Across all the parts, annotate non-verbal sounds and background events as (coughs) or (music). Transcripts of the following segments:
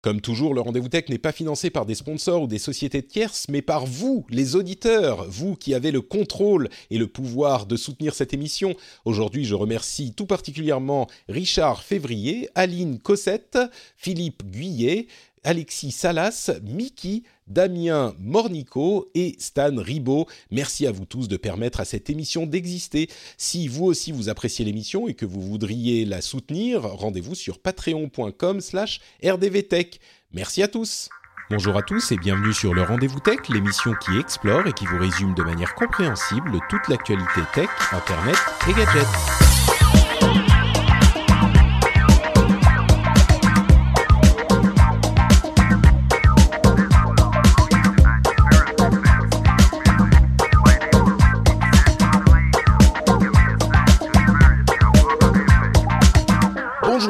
Comme toujours, le rendez-vous tech n'est pas financé par des sponsors ou des sociétés de tierces, mais par vous, les auditeurs, vous qui avez le contrôle et le pouvoir de soutenir cette émission. Aujourd'hui, je remercie tout particulièrement Richard Février, Aline Cossette, Philippe Guyet, Alexis Salas, Mickey, Damien Mornico et Stan Ribaud. Merci à vous tous de permettre à cette émission d'exister. Si vous aussi vous appréciez l'émission et que vous voudriez la soutenir, rendez-vous sur patreon.com slash rdvtech. Merci à tous Bonjour à tous et bienvenue sur le Rendez-vous Tech, l'émission qui explore et qui vous résume de manière compréhensible toute l'actualité tech, internet et gadgets.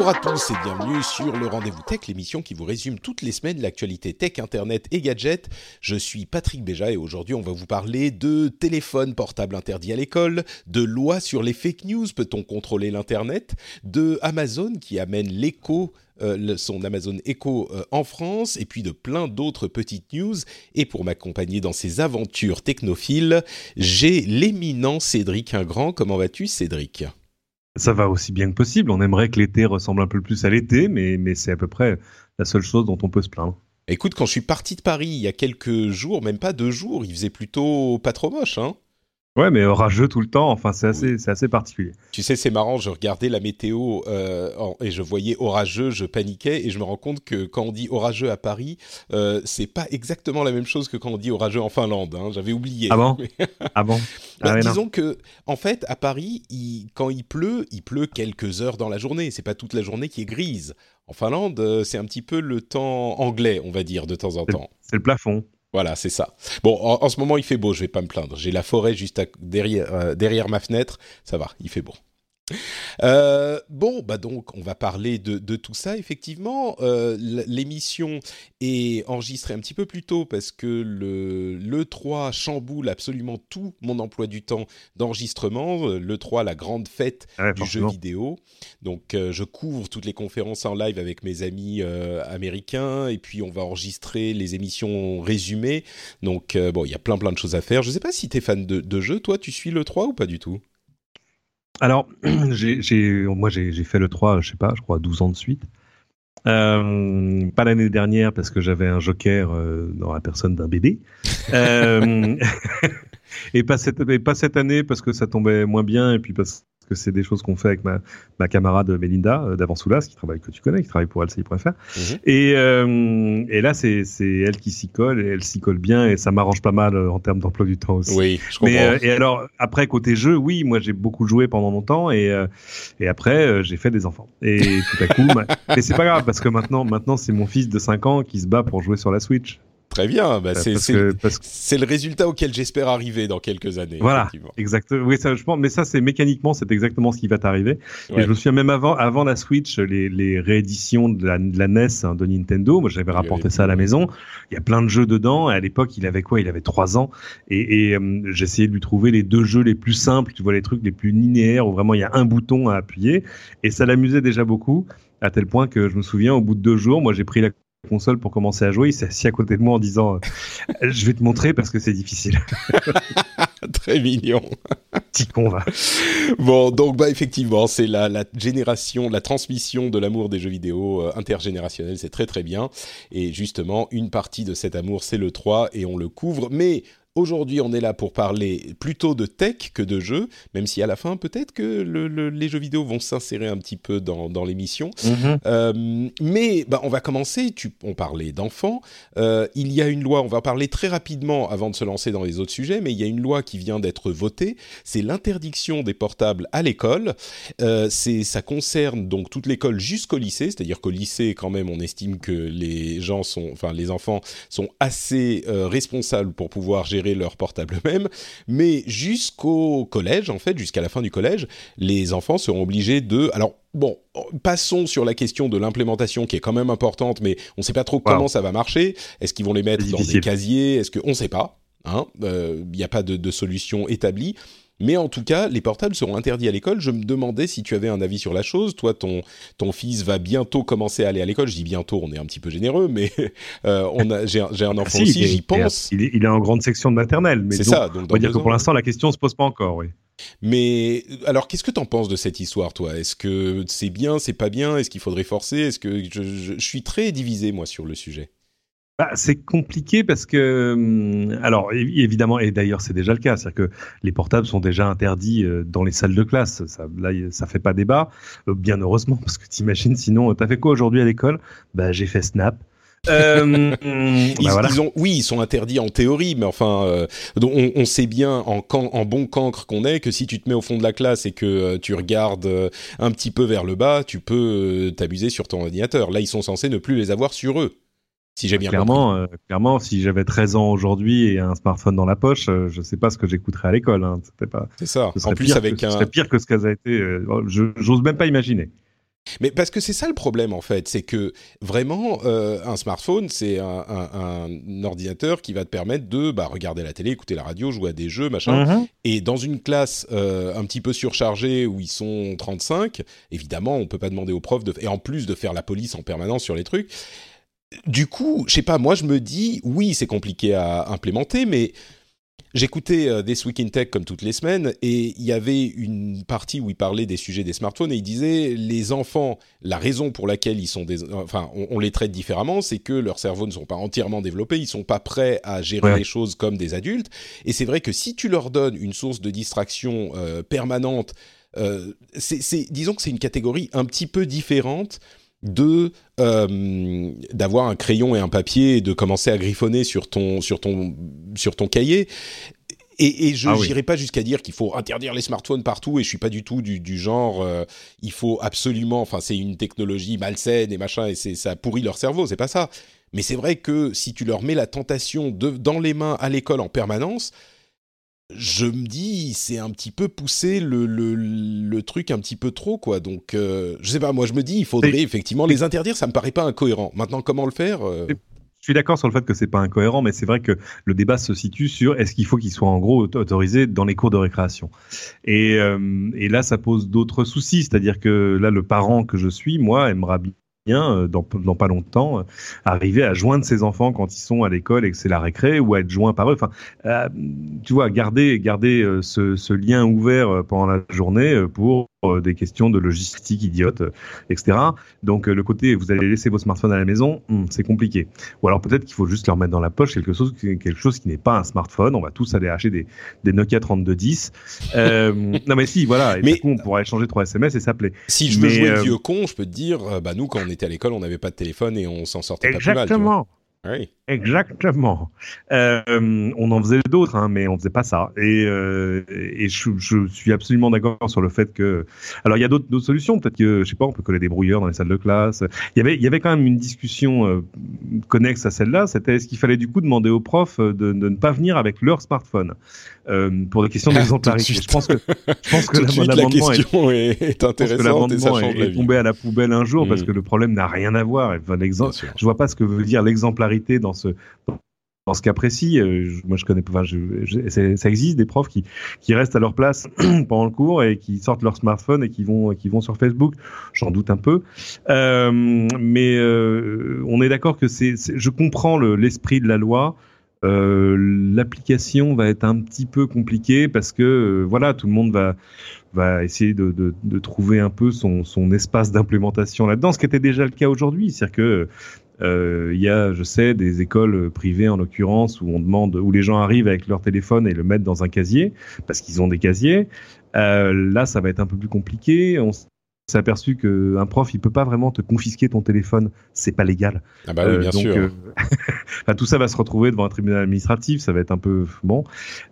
Bonjour à tous et bienvenue sur le Rendez-vous Tech, l'émission qui vous résume toutes les semaines l'actualité tech, internet et gadgets. Je suis Patrick Béja et aujourd'hui on va vous parler de téléphone portable interdit à l'école, de loi sur les fake news, peut-on contrôler l'internet, de Amazon qui amène l'écho euh, son Amazon Echo euh, en France, et puis de plein d'autres petites news. Et pour m'accompagner dans ces aventures technophiles, j'ai l'éminent Cédric Ingrand. Comment vas-tu, Cédric? Ça va aussi bien que possible. On aimerait que l'été ressemble un peu plus à l'été, mais, c'est à peu près la seule chose dont on peut se plaindre. Écoute, quand je suis parti de Paris il y a quelques jours, même pas deux jours, il faisait plutôt pas trop moche, hein Ouais, mais orageux tout le temps, enfin c'est assez, c'est assez particulier. Tu sais, c'est marrant, je regardais la météo euh, et je voyais orageux, je paniquais et je me rends compte que quand on dit orageux à Paris, euh, c'est pas exactement la même chose que quand on dit orageux en Finlande. hein. J'avais oublié. Ah bon? Mais- (laughs) Ah bon? Bah, Ah disons que, en fait, à Paris, il- quand il pleut, il pleut quelques heures dans la journée. C'est pas toute la journée qui est grise. En Finlande, euh, c'est un petit peu le temps anglais, on va dire, de temps en temps. C'est le plafond. Voilà, c'est ça. Bon, en, ce moment, il fait beau, je vais pas me plaindre. J'ai la forêt juste euh, derrière ma fenêtre, ça va, il fait beau. Euh, bon, bah donc, on va parler de, de tout ça, effectivement. Euh, L'émission est enregistrée un petit peu plus tôt parce que le l'E3 chamboule absolument tout mon emploi du temps d'enregistrement. Euh, L'E3, la grande fête Ah ouais, du jeu vidéo. Donc, euh, je couvre toutes les conférences en live avec mes amis américains et puis on va enregistrer les émissions résumées. Donc, bon, il y a plein plein de choses à faire. Je sais pas si tu es fan de, de jeux. Toi, tu suis le 3 ou pas du tout? Alors, (clears throat) moi j'ai, fait le 3, je sais pas, je crois 12 ans de suite. Euh, pas l'année dernière parce que j'avais un joker euh, dans la personne d'un bébé. Euh, (laughs) et, pas cette, et pas cette année parce que ça tombait moins bien et puis parce que c'est des choses qu'on fait avec ma, ma camarade Mélinda euh, d'Avansoulas qui travaille que tu connais, qui travaille pour LCI.fr. Mhm. Et, euh, et là c'est, elle qui s'y colle et elle s'y colle bien et ça m'arrange pas mal euh, en termes d'emploi du temps aussi. Oui, je comprends. Mais euh, et alors après côté jeu, oui, moi j'ai beaucoup joué pendant longtemps et euh, et après j'ai fait des enfants. Et tout à coup, ma- mais c'est pas grave parce que maintenant maintenant c'est mon fils de 5 ans qui se bat pour jouer sur la Switch. Très bien. Bah, Euh, c'est que le résultat auquel j'espère arriver dans quelques années. voilà, exactement. Oui, ça je pense mais ça c'est mécaniquement c'est exactement ce qui va t'arriver. Ouais. Et je me souviens même avant avant la Switch les les rééditions de la, de la NES hein, de Nintendo, moi j'avais rapporté ça à la maison. Il y a plein de jeux dedans. Et à l'époque, il avait quoi? Il avait 3 ans. Et, et euh, j'essayais de lui trouver les deux jeux les plus simples, tu vois, les trucs les plus linéaires où vraiment il y a un bouton à appuyer. Et ça l'amusait déjà beaucoup, à tel point que je me souviens, au bout de deux jours, moi j'ai pris la console pour commencer à jouer. Il s'est assis à côté de moi en disant euh, Je vais te montrer parce que c'est difficile. (laughs) (laughs) Très mignon. Petit con, va. Bon, donc bah effectivement, c'est la, la génération, la transmission de l'amour des jeux vidéo euh, intergénérationnel, c'est très très bien. Et justement, une partie de cet amour, c'est le 3 et on le couvre, mais Aujourd'hui, on est là pour parler plutôt de tech que de jeux, même si à la fin, peut-être que les jeux vidéo vont s'insérer un petit peu dans, l'émission. Mhm. Euh, mais bah, on va commencer. Tu, on parlait d'enfants. Euh, il y a une loi, on va parler très rapidement avant de se lancer dans les autres sujets, mais il y a une loi qui vient d'être votée. C'est l'interdiction des portables à l'école. Euh, ça concerne donc toute l'école jusqu'au lycée, c'est-à-dire qu'au lycée, quand même, on estime que les gens sont, enfin, les enfants sont assez responsables pour pouvoir gérer leur portable (laughs) eux-mêmes, mais jusqu'au collège, en fait, jusqu'à la fin du collège, les enfants seront obligés de... Alors, bon, passons sur la question de l'implémentation qui est quand même importante, mais on ne sait pas trop comment ça va marcher. Est-ce qu'ils vont les mettre dans des casiers? Est-ce que on ne sait pas hein? euh, Il n'y a pas de, de, solution établie. Mais en tout cas, les portables seront interdits à l'école. Je me demandais si tu avais un avis sur la chose. Toi, ton, ton fils va bientôt commencer à aller à l'école. Je dis bientôt, on est un petit peu généreux, mais euh, on a, j'ai, un ah, enfant aussi, j'y pense. Il est, il est, en grande section de maternelle. Mais c'est ça. Donc on va dire que pour l'instant, la question ne se pose pas encore, oui. Mais alors, qu'est-ce que tu en penses de cette histoire, toi? Est-ce que c'est bien, c'est pas bien? Est-ce qu'il faudrait forcer? Est-ce que je, je, suis très divisé moi sur le sujet? Bah, c'est compliqué parce que, hum, alors évidemment, et d'ailleurs c'est déjà le cas, c'est-à-dire que les portables sont déjà interdits euh, dans les salles de classe. Ça, là, ça fait pas débat, euh, bien heureusement, (laughs) parce que t'imagines, sinon, t'as fait quoi aujourd'hui à l'école? Bah, j'ai fait Snap. Euh, (laughs) bah, ils, ont, oui, ils sont interdits en théorie, mais enfin, euh, on, on, sait bien en, en bon cancre qu'on est que si tu te mets au fond de la classe et que tu regardes un petit peu vers le bas, tu peux t'abuser sur ton ordinateur. Là, ils sont censés ne plus les avoir sur eux. Si j'ai bien clairement, euh, clairement, si j'avais 13 ans aujourd'hui et un smartphone dans la poche, euh, je sais pas ce que j'écouterais à l'école. Hein. pas. C'est ça. En plus, avec un. Ce serait pire que ce qu'elle a été. Euh, j'ose même pas imaginer. Mais parce que c'est ça le problème en fait, c'est que vraiment un smartphone, c'est un, ordinateur qui va te permettre de bah, regarder la télé, écouter la radio, jouer à des jeux, machin. Mm-hmm. Et dans une classe un petit peu surchargée où ils sont 35, évidemment, on peut pas demander aux profs de et en plus de faire la police en permanence sur les trucs du coup, je sais pas, moi je me dis, oui, c'est compliqué à implémenter, mais j'écoutais euh, This Week in Tech comme toutes les semaines et il y avait une partie où il parlait des sujets des smartphones et il disait les enfants, la raison pour laquelle ils sont des, enfin, on, les traite différemment, c'est que leurs cerveaux ne sont pas entièrement développés, ils sont pas prêts à gérer les choses comme des adultes. Et c'est vrai que si tu leur donnes une source de distraction euh, permanente, euh, c'est, disons que c'est une catégorie un petit peu différente de euh, d'avoir un crayon et un papier et de commencer à griffonner sur ton sur ton sur ton cahier. Et, et je n'irai ah pas jusqu'à dire qu'il faut interdire les smartphones partout et je suis pas du tout du, du genre euh, il faut absolument enfin c'est une technologie malsaine et machin et c'est ça pourrit leur cerveau c'est pas ça. Mais c'est vrai que si tu leur mets la tentation de dans les mains à l'école en permanence je me dis, c'est un petit peu pousser le, le, le, truc un petit peu trop, quoi. Donc, euh, je sais pas, moi je me dis, il faudrait effectivement les interdire, ça me paraît pas incohérent. Maintenant, comment le faire euh Je suis d'accord sur le fait que c'est pas incohérent, mais c'est vrai que le débat se situe sur est-ce qu'il faut qu'ils soient en gros autorisés dans les cours de récréation. Et, euh, et là, ça pose d'autres soucis, c'est-à-dire que là, le parent que je suis, moi, aimera bien dans, dans, pas longtemps, euh, arriver à joindre ses enfants quand ils sont à l'école et que c'est la récré ou à être joint par eux. Enfin, euh, tu vois, garder, garder ce, ce, lien ouvert pendant la journée pour euh, des questions de logistique idiote, euh, etc. Donc euh, le côté vous allez laisser vos smartphones à la maison, hmm, c'est compliqué. Ou alors peut-être qu'il faut juste leur mettre dans la poche quelque chose, quelque chose qui n'est pas un smartphone. On va tous aller acheter des, des Nokia 3210. Euh, (laughs) non mais si, voilà. Et mais, du coup, on pourrait échanger trois SMS et s'appeler. Si je veux jouer le vieux con, je peux te dire, bah nous quand on était à l'école, on n'avait pas de téléphone et on s'en sortait pas plus mal. Exactement. Oui. Exactement. Euh, on en faisait d'autres, hein, mais on faisait pas ça. Et, euh, et je, je, suis absolument d'accord sur le fait que. Alors il y a d'autres solutions. Peut-être que je sais pas, on peut coller des brouilleurs dans les salles de classe. Il y avait, il y avait quand même une discussion euh, connexe à celle-là. C'était est-ce qu'il fallait du coup demander aux profs de, de, ne pas venir avec leur smartphone pour des questions (laughs) d'exemplarité. je pense que je pense que l'amendement est, est, intéressante et ça change est, tombé à la poubelle un jour parce mm. que le problème n'a rien à voir. Enfin, je vois pas ce que veut dire l'exemplarité dans dans ce cas précis, euh, moi je connais, enfin, ça existe des profs qui qui restent à leur place (clears throat) pendant le cours et qui sortent leur smartphone et qui vont qui vont sur Facebook. J'en doute un peu, euh, mais euh, on est d'accord que c'est, je comprends l'esprit de la loi. L'application va être un petit peu compliquée parce que voilà, tout le monde va va essayer de, de, de trouver un peu son, son espace d'implémentation là-dedans, ce qui était déjà le cas aujourd'hui, c'est-à-dire que il y a, je sais, des écoles privées en l'occurrence où on demande, où les gens arrivent avec leur téléphone et le mettent dans un casier parce qu'ils ont des casiers. Euh, là, ça va être un peu plus compliqué. S'est aperçu qu'un prof, il peut pas vraiment te confisquer ton téléphone, c'est pas légal. Ah bah oui, bien donc, sûr. euh, (laughs) enfin, tout ça va se retrouver devant un tribunal administratif, ça va être un peu bon.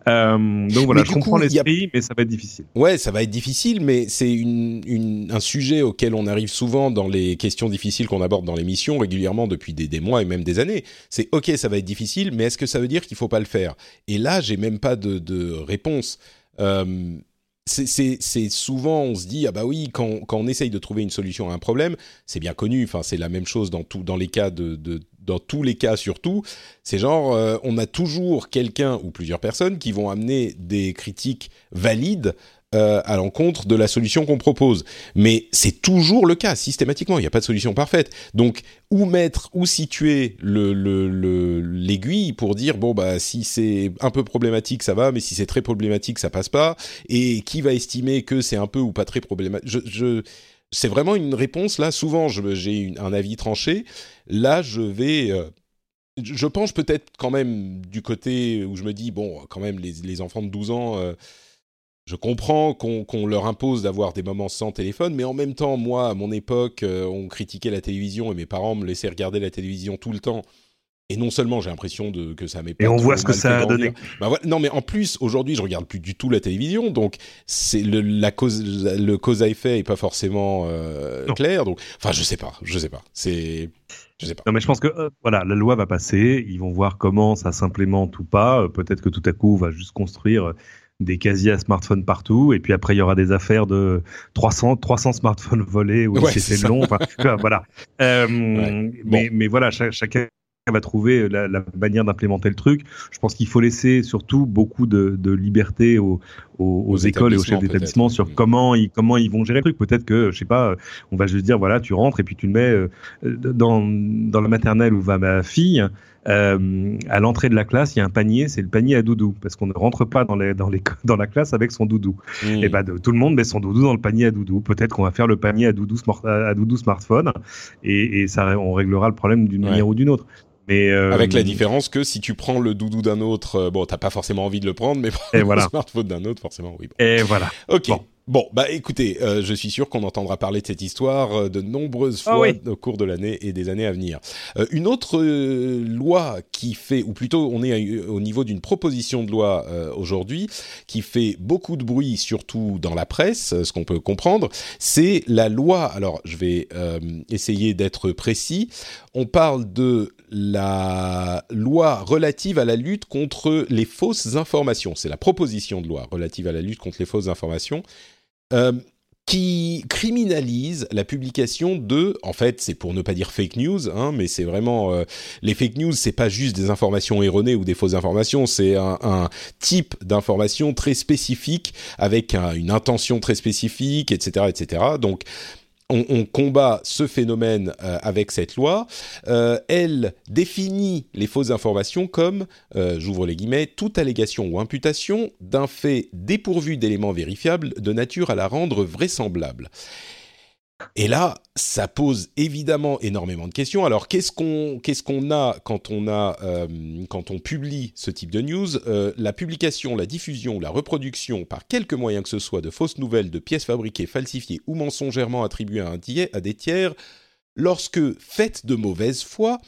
Euh, donc voilà, Mais je comprends a- l'esprit, mais ça va être difficile. Ouais, ça va être difficile, mais c'est une, une- un sujet auquel on arrive souvent dans les questions difficiles qu'on aborde dans l'émission régulièrement depuis des, des mois et même des années. C'est ok, ça va être difficile, mais est-ce que ça veut dire qu'il faut pas le faire? Et là, j'ai même pas de, de réponse. Euh, c'est- souvent, on se dit ah bah oui, quand, quand on essaye de trouver une solution à un problème, c'est bien connu. Enfin, c'est la même chose dans tout, dans les cas de, de dans tous les cas surtout. C'est genre, euh, on a toujours quelqu'un ou plusieurs personnes qui vont amener des critiques valides euh, à l'encontre de la solution qu'on propose. Mais c'est toujours le cas, systématiquement. Il n'y a pas de solution parfaite. Donc, où mettre, où situer le, le, l'aiguille pour dire, bon, bah, si c'est un peu problématique, ça va, mais si c'est très problématique, ça passe pas. Et qui va estimer que c'est un peu ou pas très problématique? C'est vraiment une réponse, là. Souvent, j'ai un avis tranché. Là, je vais... euh, je penche peut-être quand même du côté où je me dis, bon, quand même, les, les enfants de 12 ans, euh, je comprends qu'on leur impose d'avoir des moments sans téléphone, mais en même temps, moi, à mon époque, euh, on critiquait la télévision et mes parents me laissaient regarder la télévision tout le temps. Et non seulement j'ai l'impression de, que ça m'est pas Et on voit ce que ça a donné. Bah voilà. Non, mais en plus, aujourd'hui, je regarde plus du tout la télévision, donc c'est le, la cause, le cause à effet est pas forcément euh, clair. Donc, enfin, je sais pas, je sais pas. C'est, je sais pas. Non, mais je pense que euh, voilà, la loi va passer. Ils vont voir comment ça s'implémente ou pas. Peut-être que tout à coup, on va juste construire des casiers à smartphones partout. Et puis après, il y aura des affaires de 300, 300 smartphones volés ou Ouais, c'est long. Enfin, voilà. (laughs) Euh, Ouais. mais, mais voilà, cha- chacun va trouver la, la manière d'implémenter le truc. Je pense qu'il faut laisser surtout beaucoup de, de liberté aux, aux, aux Aux écoles et aux chefs d'établissement sur Mm. comment ils comment ils vont gérer le truc. Peut-être que je sais pas, on va juste dire voilà, tu rentres et puis tu le mets euh, dans dans la maternelle où va ma fille. Euh, à l'entrée de la classe, il y a un panier, c'est le panier à doudou, parce qu'on ne rentre pas dans, les, dans, les, (laughs) dans la classe avec son doudou. Mm. Et bah, de- tout le monde met son doudou dans le panier à doudou. Peut-être qu'on va faire le panier à doudou, smart- à doudou smartphone, et, et ça, on réglera le problème d'une Ouais. manière ou d'une autre. Mais euh, Avec la différence que si tu prends le doudou d'un autre, euh, bon, t'as pas forcément envie de le prendre, mais (laughs) prendre Et le voilà. smartphone d'un autre, forcément, oui. bon. Et voilà. Ok. Bon. Bon. bah écoutez, euh, je suis sûr qu'on entendra parler de cette histoire euh, de nombreuses Ah fois oui. au cours de l'année et des années à venir. Euh, une autre euh, loi qui fait, ou plutôt on est à- au niveau d'une proposition de loi euh, aujourd'hui, qui fait beaucoup de bruit, surtout dans la presse, ce qu'on peut comprendre, c'est la loi, alors je vais euh, essayer d'être précis, on parle de la loi relative à la lutte contre les fausses informations. C'est la proposition de loi relative à la lutte contre les fausses informations. Euh, qui criminalise la publication de, en fait, c'est pour ne pas dire fake news, hein, mais c'est vraiment euh, les fake news, c'est pas juste des informations erronées ou des fausses informations, c'est un, type d'information très spécifique avec un- une intention très spécifique, etc., etc. Donc on, combat ce phénomène euh, avec cette loi. Euh, elle définit les fausses informations comme, euh, j'ouvre les guillemets, toute allégation ou imputation d'un fait dépourvu d'éléments vérifiables de nature à la rendre vraisemblable. Et là, ça pose évidemment énormément de questions. Alors, qu'est-ce qu'on qu'est-ce qu'on a quand on a euh, quand on publie ce type de news? Euh, La publication, la diffusion, la reproduction par quelque moyen que ce soit de fausses nouvelles, de pièces fabriquées, falsifiées ou mensongèrement attribuées à, un tiers, à des tiers, lorsque faites de mauvaise foi,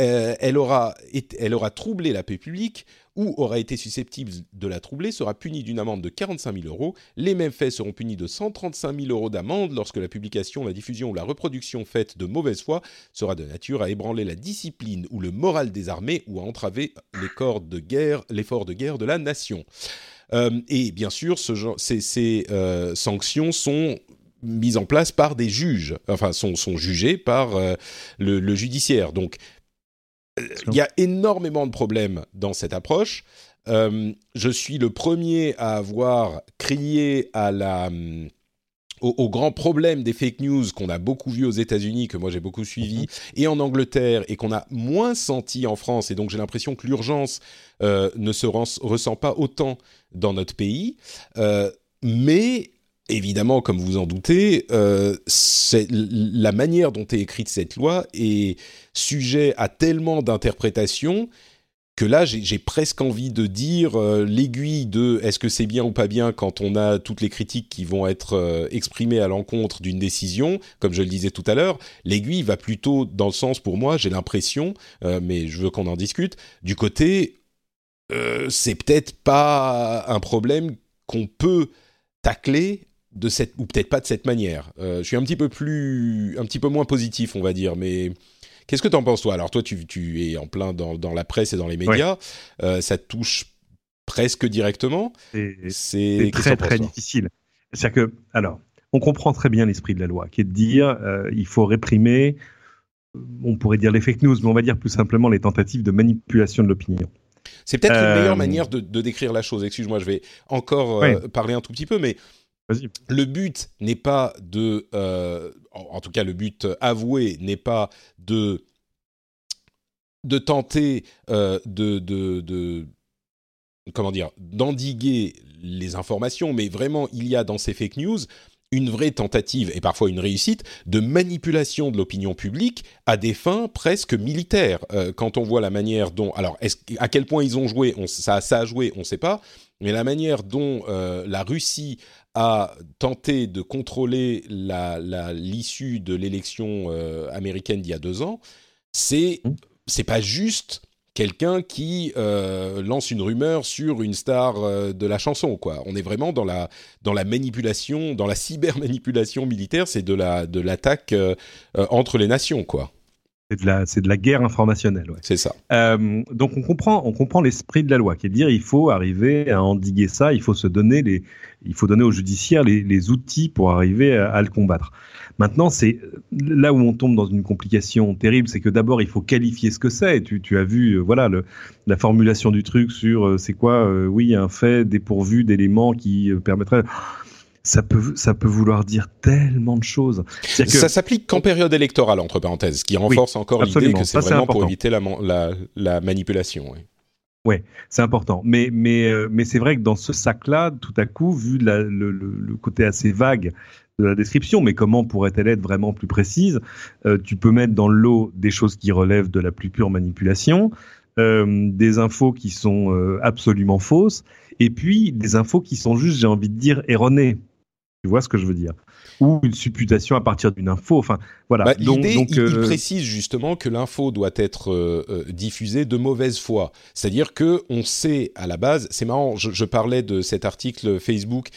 euh, elle, aura elle aura troublé la paix publique ou aura été susceptible de la troubler sera punie d'une amende de 45 000 euros. Les mêmes faits seront punis de 135 000 euros d'amende lorsque la publication, la diffusion ou la reproduction faite de mauvaise foi sera de nature à ébranler la discipline ou le moral des armées ou à entraver les corps de guerre, l'effort de guerre de la nation. Euh, et bien sûr, ces, euh, sanctions sont mises en place par des juges, enfin sont, sont jugées par euh, le, le judiciaire. Donc il y a énormément de problèmes dans cette approche. Euh, je suis le premier à avoir crié à la, hum, au, au grand problème des fake news qu'on a beaucoup vu aux États-Unis, que moi j'ai beaucoup suivi, et en Angleterre, et qu'on a moins senti en France. Et donc j'ai l'impression que l'urgence euh, ne se ressent pas autant dans notre pays. Euh, mais évidemment, comme vous en doutez, euh, la manière dont est écrite cette loi est sujet à tellement d'interprétations que là, j'ai presque envie de dire euh, l'aiguille de est-ce que c'est bien ou pas bien quand on a toutes les critiques qui vont être euh, exprimées à l'encontre d'une décision, comme je le disais tout à l'heure, l'aiguille va plutôt dans le sens, pour moi, j'ai l'impression, mais je veux qu'on en discute, du côté, c'est peut-être pas un problème qu'on peut tacler de cette, ou peut-être pas de cette manière. je suis un petit peu plus, un petit peu moins positif, on va dire, mais Qu'est-ce que tu en penses, toi? Alors, toi, tu, es en plein dans, la presse et dans les médias. Euh, ça te touche presque directement? C'est très, très difficile. C'est-à-dire que, alors, on comprend très bien l'esprit de la loi, qui est de dire euh, il faut réprimer, euh, on pourrait dire les fake news, mais on va dire plus simplement les tentatives de manipulation de l'opinion. C'est peut-être une meilleure manière de, décrire la chose. Excuse-moi, je vais encore parler un tout petit peu, mais le but n'est pas de, euh, en, tout cas le but avoué n'est pas de de tenter euh, de, de, comment dire d'endiguer les informations, mais vraiment il y a dans ces fake news une vraie tentative et parfois une réussite de manipulation de l'opinion publique à des fins presque militaires. Euh, quand on voit la manière dont, alors à quel point ils ont joué, ça, ça a joué, on ne sait pas, mais la manière dont la Russie a tenté de contrôler l'issue de l'élection euh, américaine d'il y a deux ans, c'est mmh. c'est pas juste quelqu'un qui euh, lance une rumeur sur une star euh, de la chanson quoi. On est vraiment dans la dans la manipulation, dans la cybermanipulation militaire, c'est de la de l'attaque entre les nations quoi. C'est de la, c'est de la guerre informationnelle. Ouais. C'est ça. Euh, donc on comprend, on comprend l'esprit de la loi, qui est de dire il faut arriver à endiguer ça, il faut se donner les, il faut donner au judiciaire les, les outils pour arriver à, le combattre. Maintenant, c'est là où on tombe dans une complication terrible, c'est que d'abord il faut qualifier ce que c'est. Tu, tu as vu, euh, voilà, le, la formulation du truc sur euh, c'est quoi, oui, un fait dépourvu d'éléments qui permettraient ça peut, ça peut vouloir dire tellement de choses. Que... Ça s'applique qu'en période électorale, entre parenthèses, ce qui renforce encore l'idée que c'est vraiment pour éviter la, la, la manipulation. Oui. Ouais, c'est important. Mais, mais, euh, mais c'est vrai que dans ce sac-là, tout à coup, vu le, côté assez vague de la description, mais comment pourrait-elle être vraiment plus précise euh, Tu peux mettre dans le lot des choses qui relèvent de la plus pure manipulation, euh, des infos qui sont absolument fausses, et puis des infos qui sont juste, j'ai envie de dire, erronées. Tu vois ce que je veux dire? Ou une supputation à partir d'une info. Enfin, voilà. Bah, donc, donc il, euh, précise justement que l'info doit être euh, euh, diffusée de mauvaise foi. C'est-à-dire que on sait à la base. C'est marrant. Je, je, parlais de cet article Facebook,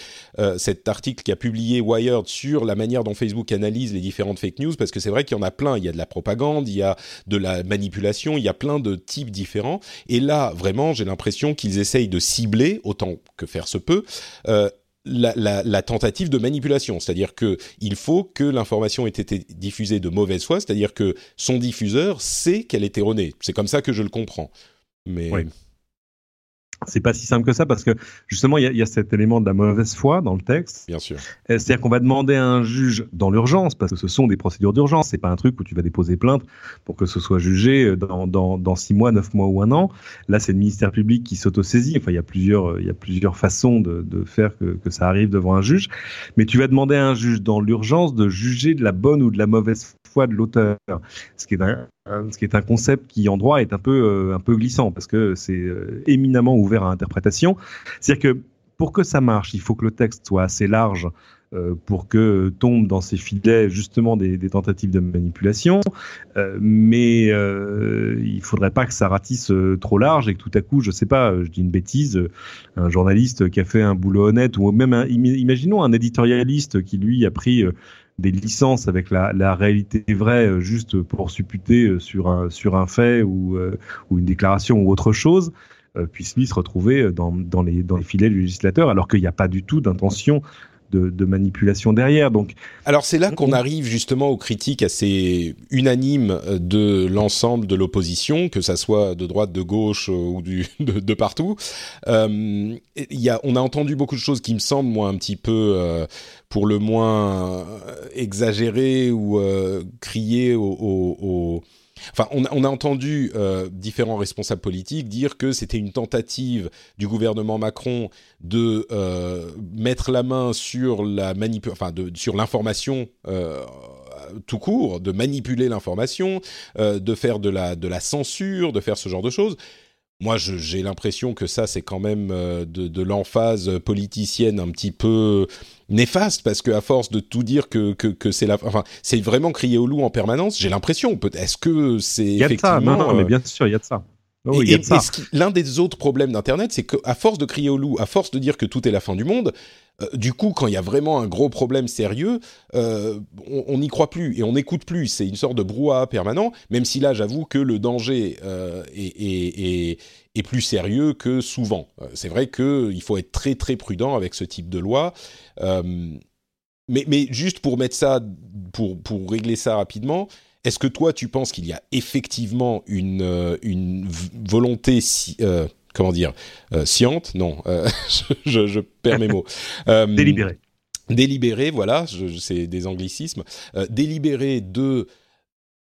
cet article qui a publié Wired sur la manière dont Facebook analyse les différentes fake news, parce que c'est vrai qu'il y en a plein. Il y a de la propagande, il y a de la manipulation, il y a plein de types différents. Et là, vraiment, j'ai l'impression qu'ils essayent de cibler autant que faire se peut la, tentative de manipulation, c'est-à-dire que il faut que l'information ait été diffusée de mauvaise foi, c'est-à-dire que son diffuseur sait qu'elle est erronée. C'est comme ça que je le comprends. Mais c'est pas si simple que ça parce que justement il y, a, cet élément de la mauvaise foi dans le texte. Bien sûr. Euh, c'est-à-dire qu'on va demander à un juge dans l'urgence parce que ce sont des procédures d'urgence. C'est pas un truc où tu vas déposer plainte pour que ce soit jugé dans, dans, dans six mois, neuf mois ou un an. Là, c'est le ministère public qui s'autosaisit. Enfin, il y a plusieurs il y a plusieurs façons de, de faire que, que ça arrive devant un juge. Mais tu vas demander à un juge dans l'urgence de juger de la bonne ou de la mauvaise foi de l'auteur, ce qui est un, ce qui est un concept qui en droit est un peu euh, un peu glissant parce que c'est euh, éminemment ouvert à interprétation. C'est-à-dire que pour que ça marche, il faut que le texte soit assez large euh, pour que tombe dans ces filets justement des, tentatives de manipulation, mais euh, il faudrait pas que ça ratisse trop large et que tout à coup, je sais pas, je dis une bêtise, un journaliste qui a fait un boulot honnête ou même un, imaginons un éditorialiste qui lui a pris des licences avec la, la, réalité vraie euh, juste pour supputer euh, sur un, sur un fait ou, euh, ou une déclaration ou autre chose, puisse lui se retrouver dans, dans, les, dans les filets du législateur alors qu'il n'y a pas du tout d'intention de, manipulation derrière. Donc, alors c'est là qu'on arrive justement aux critiques assez unanimes de l'ensemble de l'opposition, que ça soit de droite, de gauche ou du, (laughs) de, partout. Euh, y a, on a entendu beaucoup de choses qui me semblent moi un petit peu, euh, pour le moins exagérées ou crier au, au Enfin, on, a entendu euh, différents responsables politiques dire que c'était une tentative du gouvernement Macron de euh, mettre la main sur la enfin, sur l'information tout court, de manipuler l'information, de faire de la de la censure, de faire ce genre de choses. Moi, j'ai l'impression que ça, c'est quand même de, de l'emphase politicienne un petit peu néfaste parce que à force de tout dire que que, que c'est la enfin c'est vraiment crier au loup en permanence j'ai l'impression. Est-ce que c'est il y a de ça non, non mais euh, bien sûr il y a de ça. Oh, l'un des autres problèmes d'internet c'est qu'à force de crier au loup à force de dire que tout est la fin du monde euh, du coup, quand il y a vraiment un gros problème sérieux, euh, on n'y croit plus et on n'écoute plus. C'est une sorte de brouhaha permanent, même si là, j'avoue que le danger euh, est, plus sérieux que souvent. C'est vrai qu'il faut être très très prudent avec ce type de loi. Mais, juste pour mettre ça, pour, régler ça rapidement, est-ce que toi, tu penses qu'il y a effectivement une, une volonté si, comment dire, euh, sciente Non, euh, (laughs) je, je, perds mes mots. (laughs) Euh, délibéré. Délibéré, voilà, c'est des anglicismes. délibéré de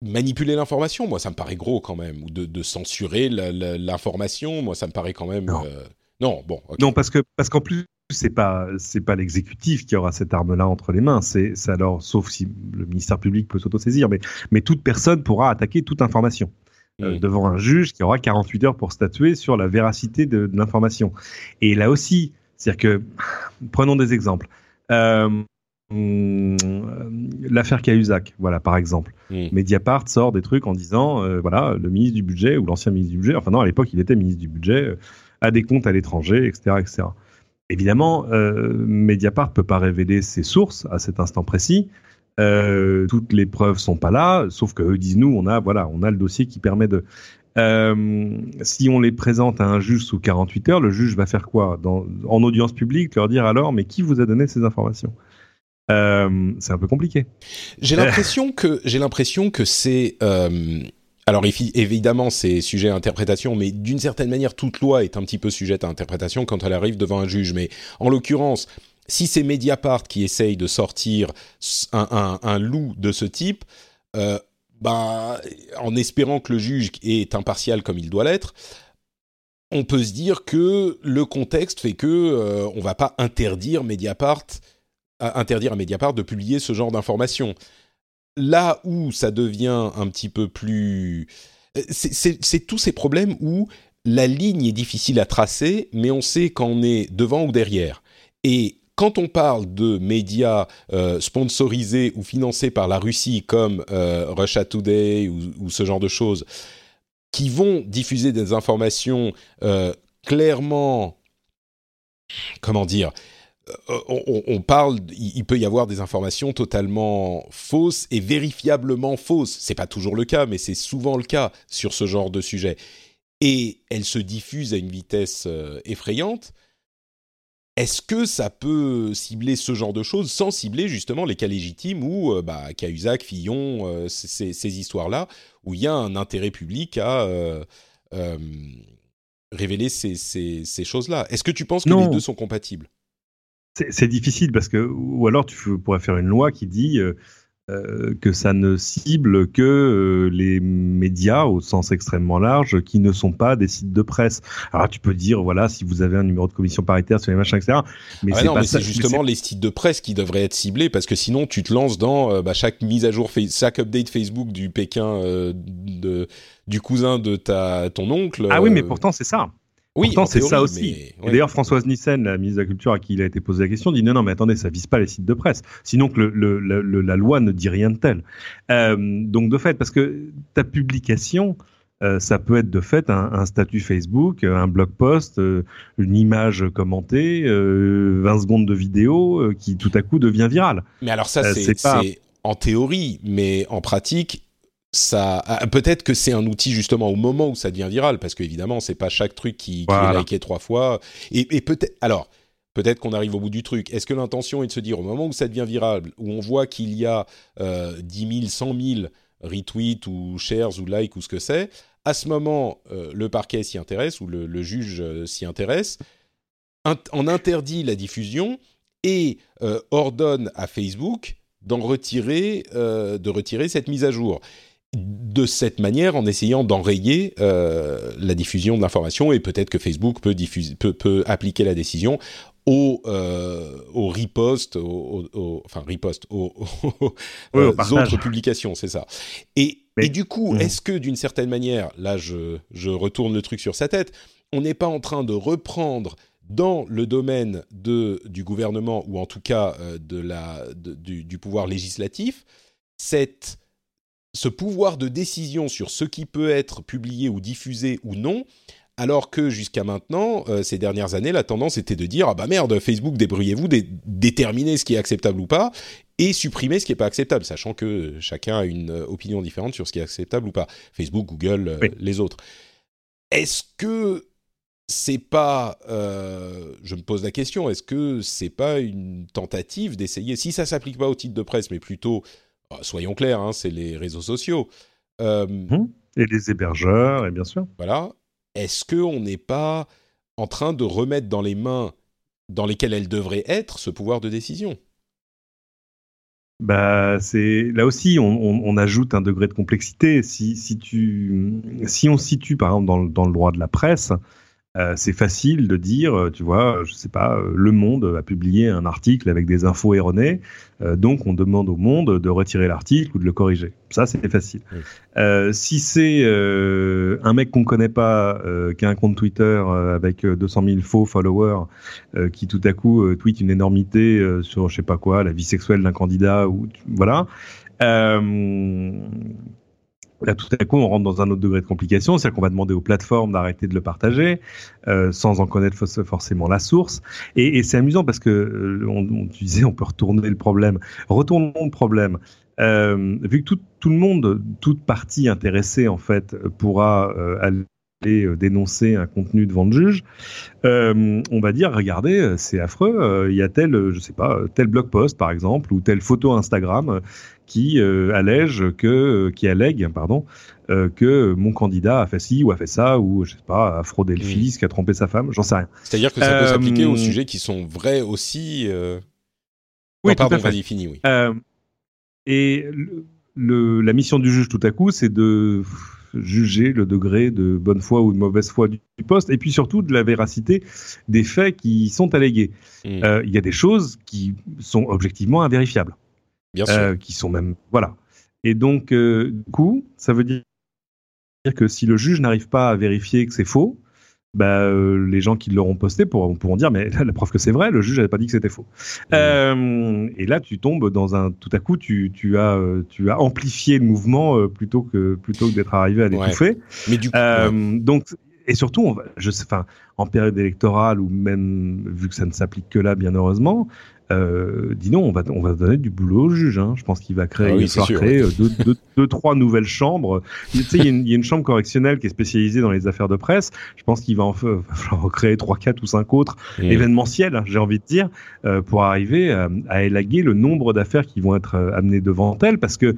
manipuler l'information, moi ça me paraît gros quand même, ou de, de censurer l'information, moi ça me paraît quand même. Non, non bon. Okay. Non, parce que parce qu'en plus c'est pas c'est pas l'exécutif qui aura cette arme-là entre les mains. C'est alors sauf si le ministère public peut s'autosaisir, mais mais toute personne pourra attaquer toute information. Euh, mmh. devant un juge qui aura 48 heures pour statuer sur la véracité de, de l'information. Et là aussi, c'est-à-dire que, (laughs) prenons des exemples. Euh, hum, L'affaire Cahuzac, voilà, par exemple. Mmh. Mediapart sort des trucs en disant, euh, voilà, le ministre du budget ou l'ancien ministre du budget, enfin non, à l'époque, il était ministre du budget, euh, a des comptes à l'étranger, etc., etc. Évidemment, euh, Mediapart peut pas révéler ses sources à cet instant précis, euh, toutes les preuves sont pas là, sauf que eux disent nous, on a voilà, on a le dossier qui permet de. Euh, si on les présente à un juge sous 48 heures, le juge va faire quoi? Dans, En audience publique, leur dire alors, mais qui vous a donné ces informations? Euh, C'est un peu compliqué. J'ai (laughs) l'impression que j'ai l'impression que c'est euh, alors évidemment, c'est sujet à interprétation, mais d'une certaine manière, toute loi est un petit peu sujette à interprétation quand elle arrive devant un juge. Mais en l'occurrence, si c'est Mediapart qui essaye de sortir un, loup de ce type, euh, bah, en espérant que le juge est impartial comme il doit l'être, on peut se dire que le contexte fait que euh, on va pas interdire Mediapart, interdire à Mediapart de publier ce genre d'informations. Là où ça devient un petit peu plus, c'est tous ces problèmes où la ligne est difficile à tracer, mais on sait quand on est devant ou derrière. Et quand on parle de médias euh, sponsorisés ou financés par la Russie comme euh, Russia Today ou, ce genre de choses, qui vont diffuser des informations euh, clairement, comment dire, euh, on, on, parle, il peut y avoir des informations totalement fausses et vérifiablement fausses. C'est pas toujours le cas, mais c'est souvent le cas sur ce genre de sujet. Et elles se diffusent à une vitesse effrayante. Est-ce que ça peut cibler ce genre de choses sans cibler justement les cas légitimes où, euh, bah, Cahuzac, Fillon, euh, ces, ces histoires-là, où il y a un intérêt public à euh, révéler ces, ces, ces choses-là? Est-ce que tu penses que Non. les deux sont compatibles? C'est difficile parce que, ou alors tu pourrais faire une loi qui dit euh, que ça ne cible que euh, les médias au sens extrêmement large qui ne sont pas des sites de presse. Alors tu peux dire voilà si vous avez un numéro de commission paritaire sur les machins etc. Mais ah c'est non, pas mais ça. c'est justement les sites de presse qui devraient être ciblés parce que sinon tu te lances dans euh, bah, chaque mise à jour, chaque update Facebook du Pékin de, du cousin de ta ton oncle. Ah oui, mais pourtant c'est ça. Oui, c'est ça aussi. mais- ouais. D'ailleurs, Françoise Nissen, la ministre de la Culture à qui il a été posé la question, dit non, non, mais attendez, ça vise pas les sites de presse. Sinon que le, le- le- la loi ne dit rien de tel. Euh, donc de fait, parce que ta publication, euh, ça peut être de fait un, un statut Facebook, euh, un blog post, euh, une image commentée, euh, 20 secondes de vidéo euh, qui tout à coup devient virale. Mais alors ça, Euh, c'est c'est pas- c'est en théorie, mais en pratique, ça ah, peut-être que c'est un outil justement au moment où ça devient viral, parce qu'évidemment, c'est pas chaque truc qui, qui Voilà. est liké trois fois. Et, et peut-être, alors, peut-être qu'on arrive au bout du truc. Est-ce que l'intention est de se dire au moment où ça devient viral, où on voit qu'il y a euh, 10 000, 100 000 retweets ou shares ou likes ou ce que c'est, à ce moment, euh, le parquet s'y intéresse ou le, le juge euh, s'y intéresse, int- en interdit la diffusion et euh, ordonne à Facebook d'en retirer, euh, de retirer cette mise à jour. De cette manière en essayant d'enrayer euh, la diffusion de l'information et peut-être que Facebook peut, diffuser, peut, peut appliquer la décision au, euh, au riposte, au, au, enfin riposte, aux, Oui, autres publications, c'est ça. Et, Mais- et du coup, Mhm. est-ce que d'une certaine manière, là je, je retourne le truc sur sa tête, on n'est pas en train de reprendre dans le domaine de, du gouvernement, ou en tout cas euh, de la, de- du, du pouvoir législatif, cette, ce pouvoir de décision sur ce qui peut être publié ou diffusé ou non, alors que jusqu'à maintenant, euh, ces dernières années, la tendance était de dire ah bah merde, Facebook, débrouillez-vous, dé- déterminez ce qui est acceptable ou pas, et supprimez ce qui n'est pas acceptable, sachant que chacun a une euh, opinion différente sur ce qui est acceptable ou pas. Facebook, Google, euh, Oui. les autres. Est-ce que c'est pas, euh, je me pose la question, est-ce que c'est pas une tentative d'essayer, si ça s'applique pas au titre de presse, mais plutôt, soyons clairs, hein, c'est les réseaux sociaux. euh, Et les hébergeurs, et bien sûr. voilà. Est-ce qu'on n'est pas en train de remettre dans les mains dans lesquelles elle devrait être ce pouvoir de décision? Bah, c'est là aussi, on, on, on ajoute un degré de complexité. Si, si tu, si on situe par exemple dans, dans le droit de la presse, euh, c'est facile de dire, euh, tu vois, je sais pas, euh, Le Monde a publié un article avec des infos erronées, euh, donc on demande au Monde de retirer l'article ou de le corriger. Ça, c'est facile. Oui. Euh, si c'est euh, un mec qu'on connaît pas, euh, qui a un compte Twitter euh, avec euh, 200 000 faux followers, euh, qui tout à coup euh, tweet une énormité euh, sur je sais pas quoi, la vie sexuelle d'un candidat ou voilà. Euh, Là, tout à coup, on rentre dans un autre degré de complication, c'est-à-dire qu'on va demander aux plateformes d'arrêter de le partager, euh, sans en connaître fo- forcément la source. Et, c'est amusant parce que, euh, on, tu disais, on peut retourner le problème. Retournons le problème. Euh, vu que tout, tout le monde, toute partie intéressée, en fait, pourra aller dénoncer un contenu devant le juge, euh, on va dire, regardez, euh, c'est affreux, euh, il y a tel, euh, je sais pas, euh, tel blog post, par exemple, ou telle photo Instagram euh, qui euh, allège que, euh, qui allègue, pardon, euh, que mon candidat a fait ci ou a fait ça, ou je sais pas, a fraudé le Mm. fisc, a trompé sa femme, j'en sais rien. C'est-à-dire que ça peut Euh, s'appliquer aux sujets qui sont vrais aussi. euh, Oui, non, tout à pardon, fait. vas-y, fini, oui. Euh, et le, le- la mission du juge, tout à coup, c'est de juger le degré de bonne foi ou de mauvaise foi du, du poste, et puis surtout de la véracité des faits qui sont allégués. Mm. Euh, Il y a des choses qui sont objectivement invérifiables. Bien sûr. euh, qui sont même voilà. Et donc euh, du coup, ça veut dire que si le juge n'arrive pas à vérifier que c'est faux, bah, euh, les gens qui l'auront posté pourront, pourront dire mais la preuve que c'est vrai, le juge n'avait pas dit que c'était faux. Euh, et là, tu tombes dans un tout à coup, tu, tu as euh, tu as amplifié le mouvement euh, plutôt que plutôt que d'être arrivé à l'étouffer. Mais du coup, Euh, ouais. Donc, et surtout, on va, je sais, enfin, en période électorale ou même vu que ça ne s'applique que là, bien heureusement, euh, dis donc, on va, on va donner du boulot au juge. Hein. Je pense qu'il va créer, Ah oui, il va créer euh, deux, deux, deux, trois nouvelles chambres. Tu sais, il y, a une- il y a une chambre correctionnelle qui est spécialisée dans les affaires de presse. Je pense qu'il va en va falloir en créer trois, quatre ou cinq autres Mm. événementiels, hein, j'ai envie de dire, euh, pour arriver à, à élaguer le nombre d'affaires qui vont être euh, amenées devant elles, parce que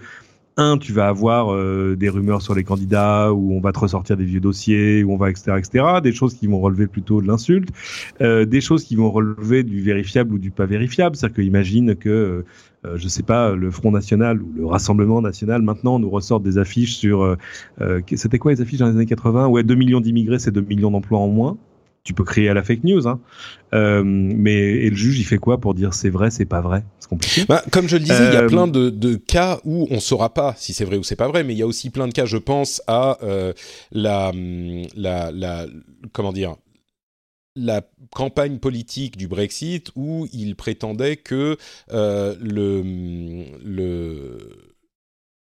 un, tu vas avoir euh, des rumeurs sur les candidats, où on va te ressortir des vieux dossiers, où on va etc etc, des choses qui vont relever plutôt de l'insulte, euh, des choses qui vont relever du vérifiable ou du pas vérifiable, c'est-à-dire que imagine que euh, je sais pas, le Front National ou le Rassemblement National maintenant nous ressortent des affiches sur, euh, euh, c'était quoi les affiches dans les années 80 Ouais, 2 millions d'immigrés, c'est 2 millions d'emplois en moins tu peux créer à la fake news, hein. Euh, mais et le juge il fait quoi pour dire c'est vrai, c'est pas vrai? C'est compliqué. Bah, comme je le disais, il y a Euh, plein de, de cas où on saura pas si c'est vrai ou c'est pas vrai, mais il y a aussi plein de cas. Je pense à euh, la, hum, la, la, comment dire, la campagne politique du Brexit où il prétendait que le, hum, le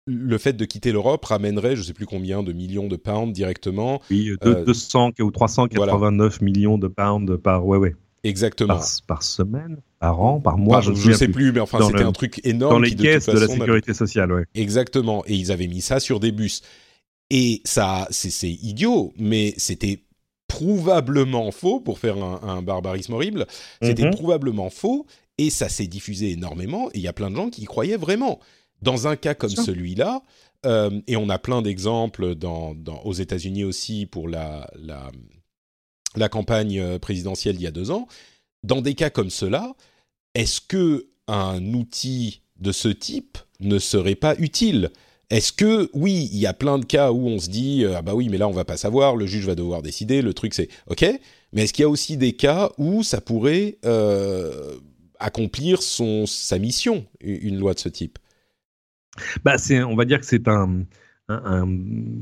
le fait de quitter l'Europe ramènerait, je sais plus combien de millions de pounds directement. Oui, de, euh, 200 ou 389 millions de pounds par ouais ouais Exactement. par, par semaine, par an, par mois, je, ne ne sais plus. plus, mais enfin, c'était un truc énorme. Dans les qui, de toute caisses de la sécurité sociale, ouais. Exactement. Et ils avaient mis ça sur des bus. Et ça, c'est idiot, mais c'était prouvablement faux, pour faire un, un barbarisme horrible, c'était Mhm. prouvablement faux, et ça s'est diffusé énormément, et il y a plein de gens qui y croyaient vraiment. Dans un cas comme celui-là, euh, et on a plein d'exemples dans, dans- aux États-Unis aussi pour la, la, la campagne euh, présidentielle d'il y a deux ans, dans des cas comme cela, est-ce que un outil de ce type ne serait pas utile? Est-ce que oui, il y a plein de cas où on se dit ah bah oui, mais là on va pas savoir, le juge va devoir décider, le truc c'est ok, mais est-ce qu'il y a aussi des cas où ça pourrait euh, accomplir son sa mission, une loi de ce type? Bah c'est, on va dire que c'est un, un,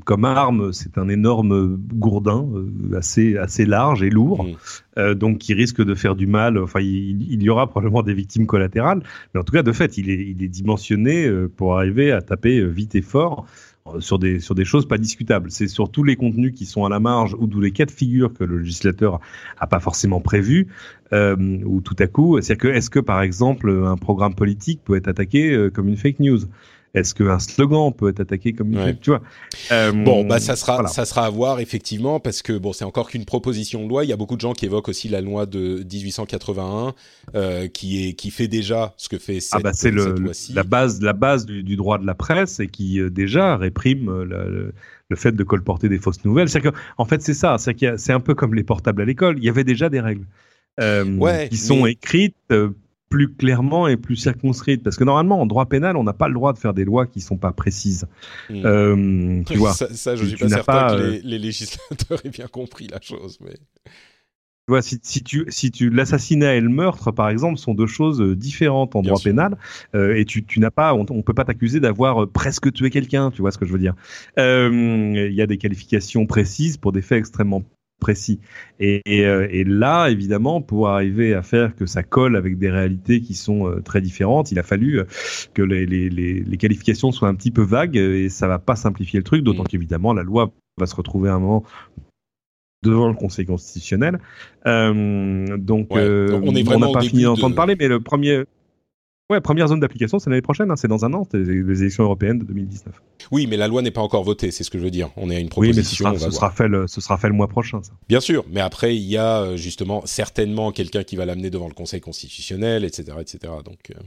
comme arme, c'est un énorme gourdin euh, assez assez large et lourd, mmh. euh, donc qui risque de faire du mal. Enfin, il, il, y aura probablement des victimes collatérales, mais en tout cas, de fait, il est, il est dimensionné euh, pour arriver à taper vite et fort sur des sur des choses pas discutables. C'est sur tous les contenus qui sont à la marge ou tous les cas de figure que le législateur a pas forcément prévu euh, ou tout à coup. C'est-à-dire que est-ce que par exemple un programme politique peut être attaqué comme une fake news? Est-ce qu'un slogan peut être attaqué comme une tu vois? Euh, Bon, bah ça sera ça sera à voir effectivement parce que bon, c'est encore qu'une proposition de loi. Il y a beaucoup de gens qui évoquent aussi la loi de 1881 euh, qui est qui fait déjà ce que fait cette, ah bah c'est le, la base la base du, droit de la presse et qui euh, déjà réprime le, le fait de colporter des fausses nouvelles. C'est que en fait c'est ça, c'est un peu comme les portables à l'école. Il y avait déjà des règles. Euh, qui sont écrites plus clairement et plus circonscrite. Parce que normalement, en droit pénal, on n'a pas le droit de faire des lois qui sont pas précises. Hmm. Euh, tu vois, ça, je suis pas certain que euh, les, législateurs aient bien compris la chose, mais. Tu vois, si, si tu, si tu, l'assassinat et le meurtre, par exemple, sont deux choses euh, différentes en droit pénal, et tu, tu n'as pas, on, on peut pas t'accuser d'avoir presque tué quelqu'un, tu vois ce que je veux dire. Il y a des qualifications précises pour des faits extrêmement précis. Et, euh, et, là, évidemment, pour arriver à faire que ça colle avec des réalités qui sont euh, très différentes, il a fallu euh, que les, les, les, qualifications soient un petit peu vagues et ça va pas simplifier le truc, d'autant mm. qu'évidemment, la loi va se retrouver à un moment devant le Conseil constitutionnel. donc, on n'a pas fini d'entendre parler, mais le premier, Ouais, première zone d'application, c'est l'année prochaine, hein, c'est dans un an, c'est les élections européennes de 2019. Oui, mais la loi n'est pas encore votée, c'est ce que je veux dire. On est à une proposition. Oui, mais ce sera, fait, le, ce sera fait le mois prochain, ça. Bien sûr, mais après, il y a euh, justement certainement quelqu'un qui va l'amener devant le Conseil constitutionnel, etc., etc. Donc. Euh,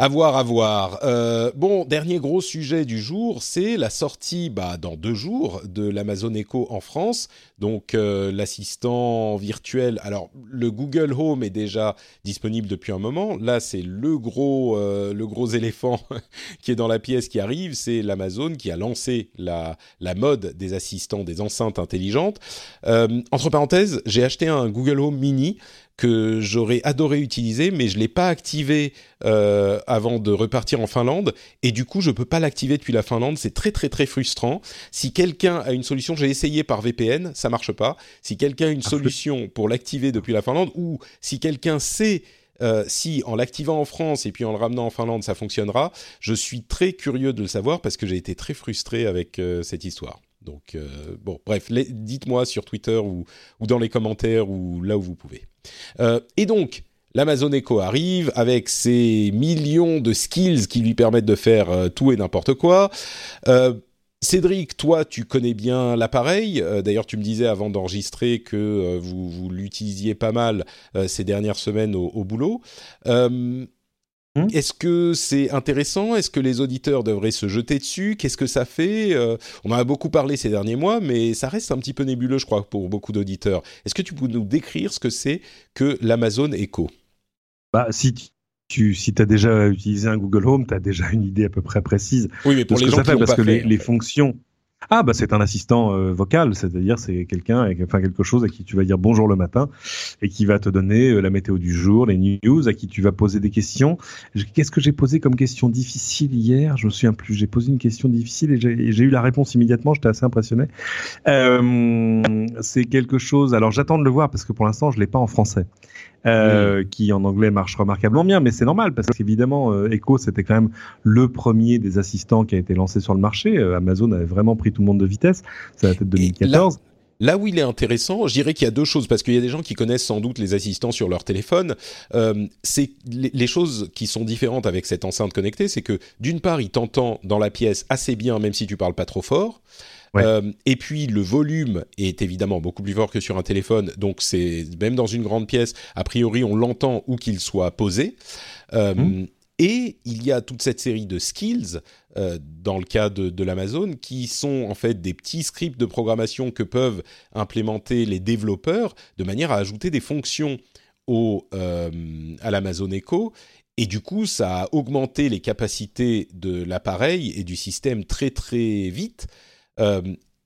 à voir, à voir. Euh, bon, dernier gros sujet du jour, c'est la sortie, bah, dans deux jours, de l'Amazon Echo en France. Donc, euh, l'assistant virtuel. Alors, le Google Home est déjà disponible depuis un moment. Là, c'est le gros, euh, le gros éléphant (laughs) qui est dans la pièce qui arrive. C'est l'Amazon qui a lancé la, la mode des assistants, des enceintes intelligentes. entre parenthèses, j'ai acheté un Google Home Mini que j'aurais adoré utiliser, mais je l'ai pas activé euh, avant de repartir en Finlande, et du coup je peux pas l'activer depuis la Finlande. C'est très très très frustrant. Si quelqu'un a une solution, j'ai essayé par VPN, ça marche pas. Si quelqu'un a une solution pour l'activer depuis la Finlande, ou si quelqu'un sait euh, si en l'activant en France et puis en le ramenant en Finlande ça fonctionnera, je suis très curieux de le savoir parce que j'ai été très frustré avec euh, cette histoire. Donc bon, bref, dites-moi sur Twitter ou, dans les commentaires ou là où vous pouvez. Euh, et donc, l'Amazon Echo arrive avec ses millions de skills qui lui permettent de faire euh, tout et n'importe quoi. Euh, Cédric, toi, tu connais bien l'appareil. D'ailleurs, tu me disais avant d'enregistrer que vous, l'utilisiez pas mal ces dernières semaines au, boulot. Hmm. Est-ce que c'est intéressant? Est-ce que les auditeurs devraient se jeter dessus? Qu'est-ce que ça fait? Euh, On en a beaucoup parlé ces derniers mois, mais ça reste un petit peu nébuleux, je crois, pour beaucoup d'auditeurs. Est-ce que tu peux nous décrire ce que c'est que l'Amazon Echo? Bah, Si tu si as déjà utilisé un Google Home, tu as déjà une idée à peu près précise oui, mais pour les gens ça fait, parce que les, les, fonctions ah bah c'est un assistant euh, vocal, c'est-à-dire c'est quelqu'un, enfin quelque chose à qui tu vas dire bonjour le matin et qui va te donner euh, la météo du jour, les news, à qui tu vas poser des questions. Qu'est-ce que j'ai posé comme question difficile hier? Je me souviens plus. J'ai posé une question difficile et j'ai eu la réponse immédiatement. J'étais assez impressionné. Euh, c'est quelque chose. Alors j'attends de le voir parce que pour l'instant je l'ai pas en français. Euh, qui en anglais marche remarquablement bien, mais c'est normal parce qu'évidemment euh, Echo c'était quand même le premier des assistants qui a été lancé sur le marché. Euh, Amazon avait vraiment pris tout le monde de vitesse, c'est la tête 2014. Là, où il est intéressant, je dirais qu'il y a deux choses, parce qu'il y a des gens qui connaissent sans doute les assistants sur leur téléphone. c'est les, choses qui sont différentes avec cette enceinte connectée, c'est que d'une part, il t'entend dans la pièce assez bien, même si tu parles pas trop fort. Euh, et puis le volume est évidemment beaucoup plus fort que sur un téléphone, donc c'est même dans une grande pièce, a priori on l'entend où qu'il soit posé. Euh, mmh. Et il y a toute cette série de skills euh, dans le cas de, de l'Amazon qui sont en fait des petits scripts de programmation que peuvent implémenter les développeurs de manière à ajouter des fonctions au, à l'Amazon Echo et du coup, ça a augmenté les capacités de l'appareil et du système très très vite. Euh,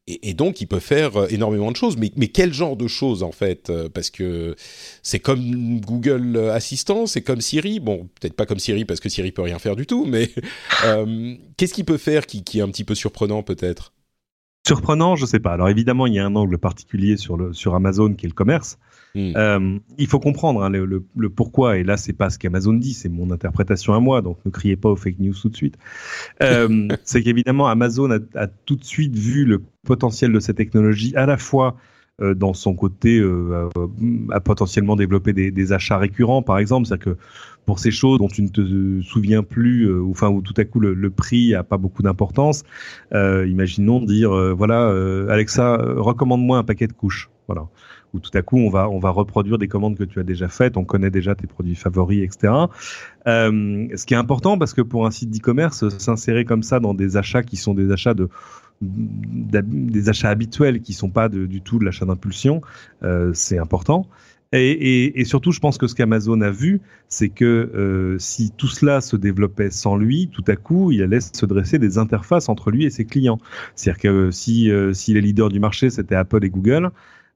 et, donc, il peut faire euh, énormément de choses. Mais, mais quel genre de choses, en fait euh, Parce que c'est comme Google Assistant, c'est comme Siri. Bon, peut-être pas comme Siri, parce que Siri peut rien faire du tout, mais (laughs) qu'est-ce qu'il peut faire qui, est un petit peu surprenant, peut-être? Surprenant, je sais pas. Alors évidemment, il y a un angle particulier sur, le, sur Amazon qui est le commerce. Hmm. Euh, il faut comprendre hein, le, le, le, pourquoi, et là c'est pas ce qu'Amazon dit, c'est mon interprétation à moi, donc ne criez pas aux fake news tout de suite. Euh, (laughs) c'est qu'évidemment Amazon a, a, tout de suite vu le potentiel de cette technologie à la fois dans son côté euh, à potentiellement développer des, achats récurrents, par exemple, c'est-à-dire que pour ces choses dont tu ne te souviens plus, euh, ou enfin où tout à coup le, prix a pas beaucoup d'importance, imaginons dire voilà Alexa recommande-moi un paquet de couches, voilà. Où tout à coup on va on va reproduire des commandes que tu as déjà faites, on connaît déjà tes produits favoris, etc. Euh, ce qui est important parce que pour un site d'e-commerce, s'insérer comme ça dans des achats qui sont des achats de des achats habituels qui sont pas du tout de l'achat d'impulsion, euh, c'est important. Et, surtout, je pense que ce qu'Amazon a vu, c'est que euh, si tout cela se développait sans lui, tout à coup, il allait se dresser des interfaces entre lui et ses clients. C'est-à-dire que si, euh, si les leaders du marché, c'était Apple et Google,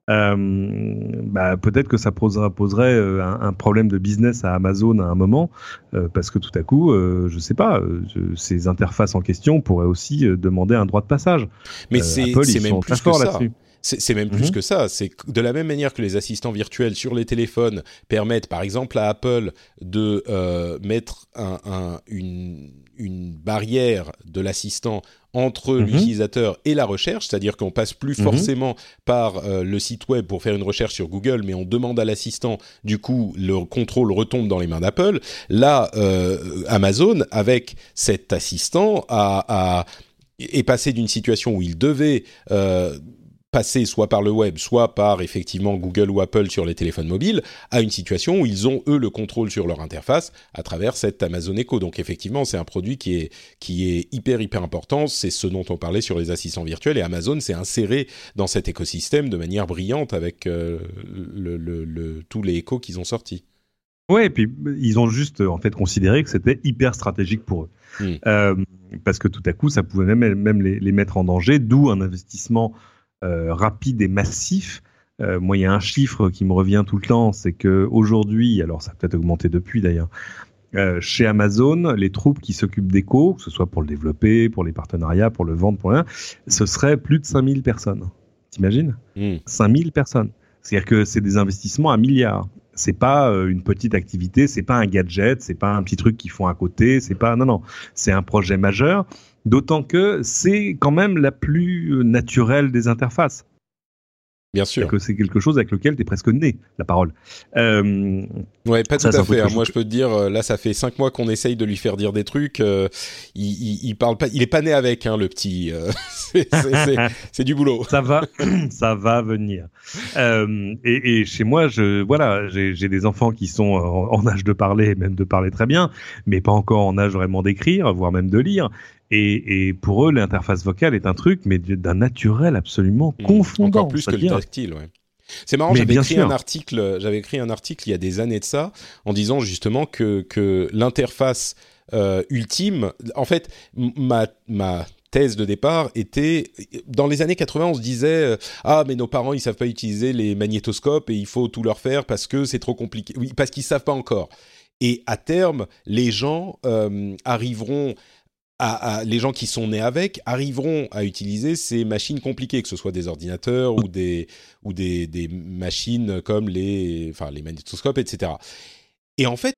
bah, peut-être que ça poserait, poserait euh, un, un, problème de business à Amazon à un moment, euh, parce que tout à coup, euh, je sais pas, euh, ces interfaces en question pourraient aussi demander un droit de passage. Mais c'est même plus que ça. C'est même plus que ça. C'est de la même manière que les assistants virtuels sur les téléphones permettent, par exemple, à Apple de euh, mettre un, un, une, une barrière de l'assistant entre mm -hmm. l'utilisateur et la recherche, c'est-à-dire qu'on passe plus mm -hmm. forcément par euh, le site web pour faire une recherche sur Google, mais on demande à l'assistant, du coup, le contrôle retombe dans les mains d'Apple. Là, euh, Amazon, avec cet assistant, a, a est passé d'une situation où il devait euh, passer soit par le web, soit par effectivement Google ou Apple sur les téléphones mobiles, à une situation où ils ont eux le contrôle sur leur interface à travers cette Amazon Echo. Donc effectivement, c'est un produit qui est qui est hyper hyper important. C'est ce dont on parlait sur les assistants virtuels et Amazon s'est inséré dans cet écosystème de manière brillante avec euh, le, le, le, tous les échos qu'ils ont sortis. Ouais, et puis ils ont juste en fait considéré que c'était hyper stratégique pour eux, mmh. euh, parce que tout à coup ça pouvait même même les, les mettre en danger, d'où un investissement rapide et massif. Euh, moi, il y a un chiffre qui me revient tout le temps, c'est que aujourd'hui, alors ça a peut-être augmenté depuis d'ailleurs, euh, chez Amazon, les troupes qui s'occupent d'éco, que ce soit pour le développer, pour les partenariats, pour le vendre, pour rien, ce serait plus de 5000 personnes. T'imagines? Mmh. 5000 personnes. C'est-à-dire que c'est des investissements à milliards. C'est pas euh, une petite activité, c'est pas un gadget, c'est pas un petit truc qu'ils font à côté, c'est pas non non, c'est un projet majeur. D'autant que c'est quand même la plus naturelle des interfaces. Bien sûr. que c'est quelque chose avec lequel tu es presque né, la parole. Euh, ouais, pas tout à fait. Hein. Moi, je peux te dire, euh, là, ça fait cinq mois qu'on essaye de lui faire dire des trucs. Euh, il, il, il, parle pas, il est pas né avec, hein, le petit. Euh, (laughs) c'est du boulot. Ça va, (coughs) ça va venir. Et, et, chez moi, je, voilà, j'ai des enfants qui sont en, en, âge de parler, même de parler très bien, mais pas encore en âge vraiment d'écrire, voire même de lire. Et, et, pour eux, l'interface vocale est un truc, mais d'un naturel absolument mmh, confondant. Encore plus que le tactile, ouais. C'est marrant, j'avais écrit un article, j'avais écrit un article il y a des années de ça, en disant justement que que l'interface euh, ultime, en fait, ma ma thèse de départ était dans les années 80 on se disait euh, ah mais nos parents ils savent pas utiliser les magnétoscopes et il faut tout leur faire parce que c'est trop compliqué oui parce qu'ils savent pas encore et à terme les gens euh, arriveront à, les gens qui sont nés avec arriveront à utiliser ces machines compliquées, que ce soit des ordinateurs ou des machines comme les enfin les magnétoscopes, etc. Et en fait.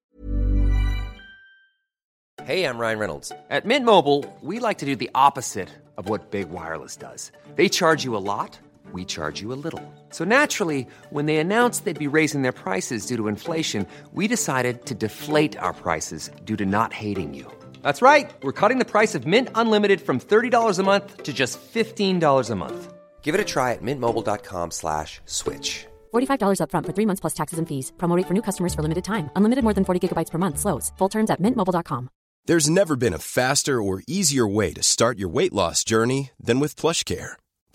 Hey, I'm Ryan Reynolds. At Mint Mobile, we like to do the opposite of what big wireless does. They charge you a lot. We charge you a little. So naturally, when they announced they'd be raising their prices due to inflation, we decided to deflate our prices due to not hating you. That's right. We're cutting the price of Mint Unlimited from $30 a month to just $15 a month. Give it a try at mintmobile.com slash switch. $45 upfront for three months plus taxes and fees. Promote for new customers for limited time. Unlimited more than 40 gigabytes per month. Slows. Full terms at mintmobile.com. There's never been a faster or easier way to start your weight loss journey than with plush care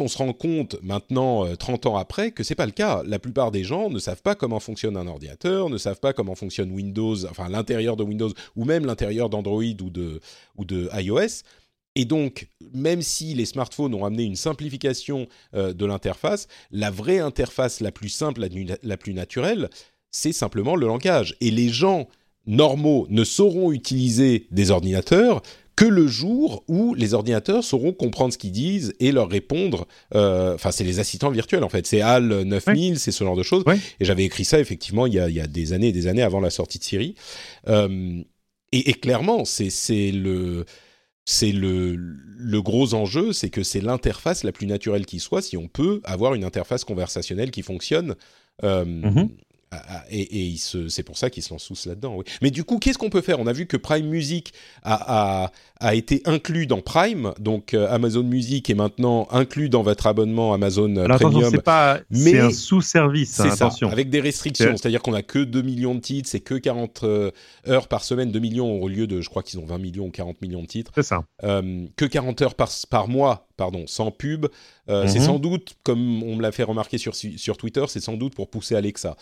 On se rend compte maintenant, euh, 30 ans après, que c'est pas le cas. La plupart des gens ne savent pas comment fonctionne un ordinateur, ne savent pas comment fonctionne Windows, enfin l'intérieur de Windows, ou même l'intérieur d'Android ou de, ou de iOS. Et donc, même si les smartphones ont amené une simplification euh, de l'interface, la vraie interface la plus simple, la plus naturelle, c'est simplement le langage. Et les gens normaux ne sauront utiliser des ordinateurs que le jour où les ordinateurs sauront comprendre ce qu'ils disent et leur répondre. euh, Enfin, c'est les assistants virtuels en fait. C'est HAL 9000, c'est ce genre de choses. Ouais. Et j'avais écrit ça effectivement il y, a, il y a des années et des années avant la sortie de Siri. Euh, et, et clairement, c'est le c'est le, le gros enjeu, c'est que c'est l'interface la plus naturelle qui soit si on peut avoir une interface conversationnelle qui fonctionne. Euh, à- et et il se- c'est pour ça qu'ils se lancent tous là-dedans. Oui. Mais du coup, qu'est-ce qu'on peut faire? On a vu que Prime Music a, a, a été inclus dans Prime, donc euh, Amazon Music est maintenant inclus dans votre abonnement Amazon euh, Alors Premium. c'est pas, mais- un sous-service. hein, C'est ça, avec des restrictions, C'est- c'est-à-dire qu'on a que 2 millions de titres, c'est que 40 euh, heures par semaine, 2 millions au lieu de, je crois qu'ils ont 20 millions ou 40 millions de titres, C'est ça. euh, que 40 heures par, par mois, pardon, sans pub. Euh, C'est Mhm. sans doute, comme on me l'a fait remarquer sur, sur Twitter, c'est sans doute pour pousser Alexa.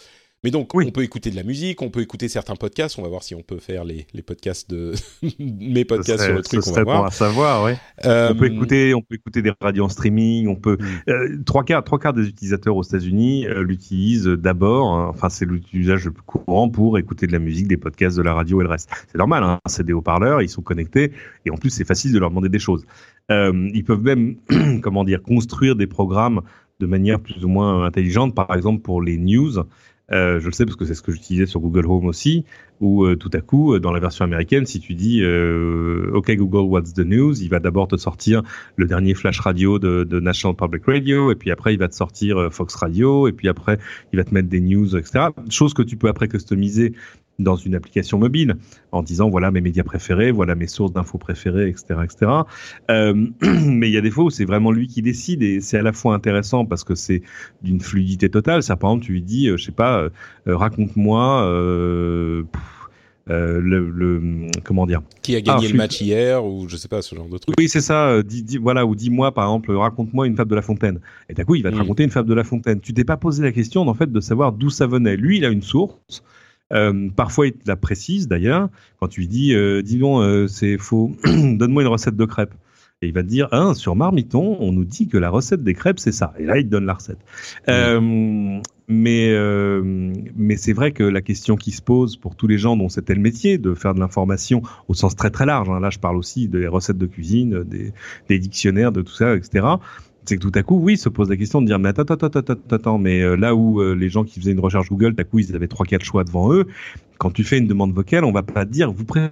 Mais donc, Oui. on peut écouter de la musique, on peut écouter certains podcasts, on va voir si on peut faire les, les podcasts de (laughs) mes podcasts serait, sur le truc, ce on va à savoir, ouais. Euh, On peut écouter, on peut écouter des radios en streaming. On peut Mm. euh, trois quarts, trois quarts des utilisateurs aux États-Unis euh, l'utilisent d'abord. hein, enfin, c'est l'usage le plus courant pour écouter de la musique, des podcasts, de la radio et le reste. C'est normal. Hein, c'est des haut-parleurs, ils sont connectés et en plus c'est facile de leur demander des choses. Euh, ils peuvent même, (clears throat) comment dire, construire des programmes de manière plus ou moins intelligente. Par exemple, pour les news. Euh, je le sais parce que c'est ce que j'utilisais sur Google Home aussi, où euh, tout à coup, dans la version américaine, si tu dis OK Google, what's the news, il va d'abord te sortir le dernier flash radio de, National Public Radio, et puis après il va te sortir Fox Radio, et puis après il va te mettre des news, etc. Chose que tu peux après customiser dans une application mobile en disant voilà mes médias préférés, voilà mes sources d'infos préférées, etc., etc. Euh, (clears throat) mais il y a des fois où c'est vraiment lui qui décide et c'est à la fois intéressant parce que c'est d'une fluidité totale. Ça, par exemple, tu lui dis, euh, je sais pas, euh, raconte-moi. Euh, euh, le, le- comment dire qui a gagné Ah, le match hier, ou je sais pas, ce genre de truc. oui, c'est ça. Dis, dis- voilà, ou dis-moi, par exemple, raconte-moi une fable de La Fontaine. Et d'un coup, il va te Mm. raconter une fable de La Fontaine. Tu t'es pas posé la question, en fait, de savoir d'où ça venait. Lui, il a une source. Euh, parfois, il te la précise, d'ailleurs. Quand tu lui dis, euh, dis donc, euh, c'est faux. (clears throat) Donne-moi une recette de crêpes. Et il va te dire, hein, sur Marmiton, on nous dit que la recette des crêpes, c'est ça. Et là, il te donne la recette. Euh, mais mais c'est vrai que la question qui se pose pour tous les gens dont c'était le métier de faire de l'information au sens très très large, hein, là je parle aussi des recettes de cuisine, des, des dictionnaires, de tout ça, etc. C'est que tout à coup, oui, se pose la question de dire, mais attends, attends, attends, attends, mais euh, là où euh, les gens qui faisaient une recherche Google, tout à coup, ils avaient trois, quatre choix devant eux. Quand tu fais une demande vocale, on va pas dire, vous préférez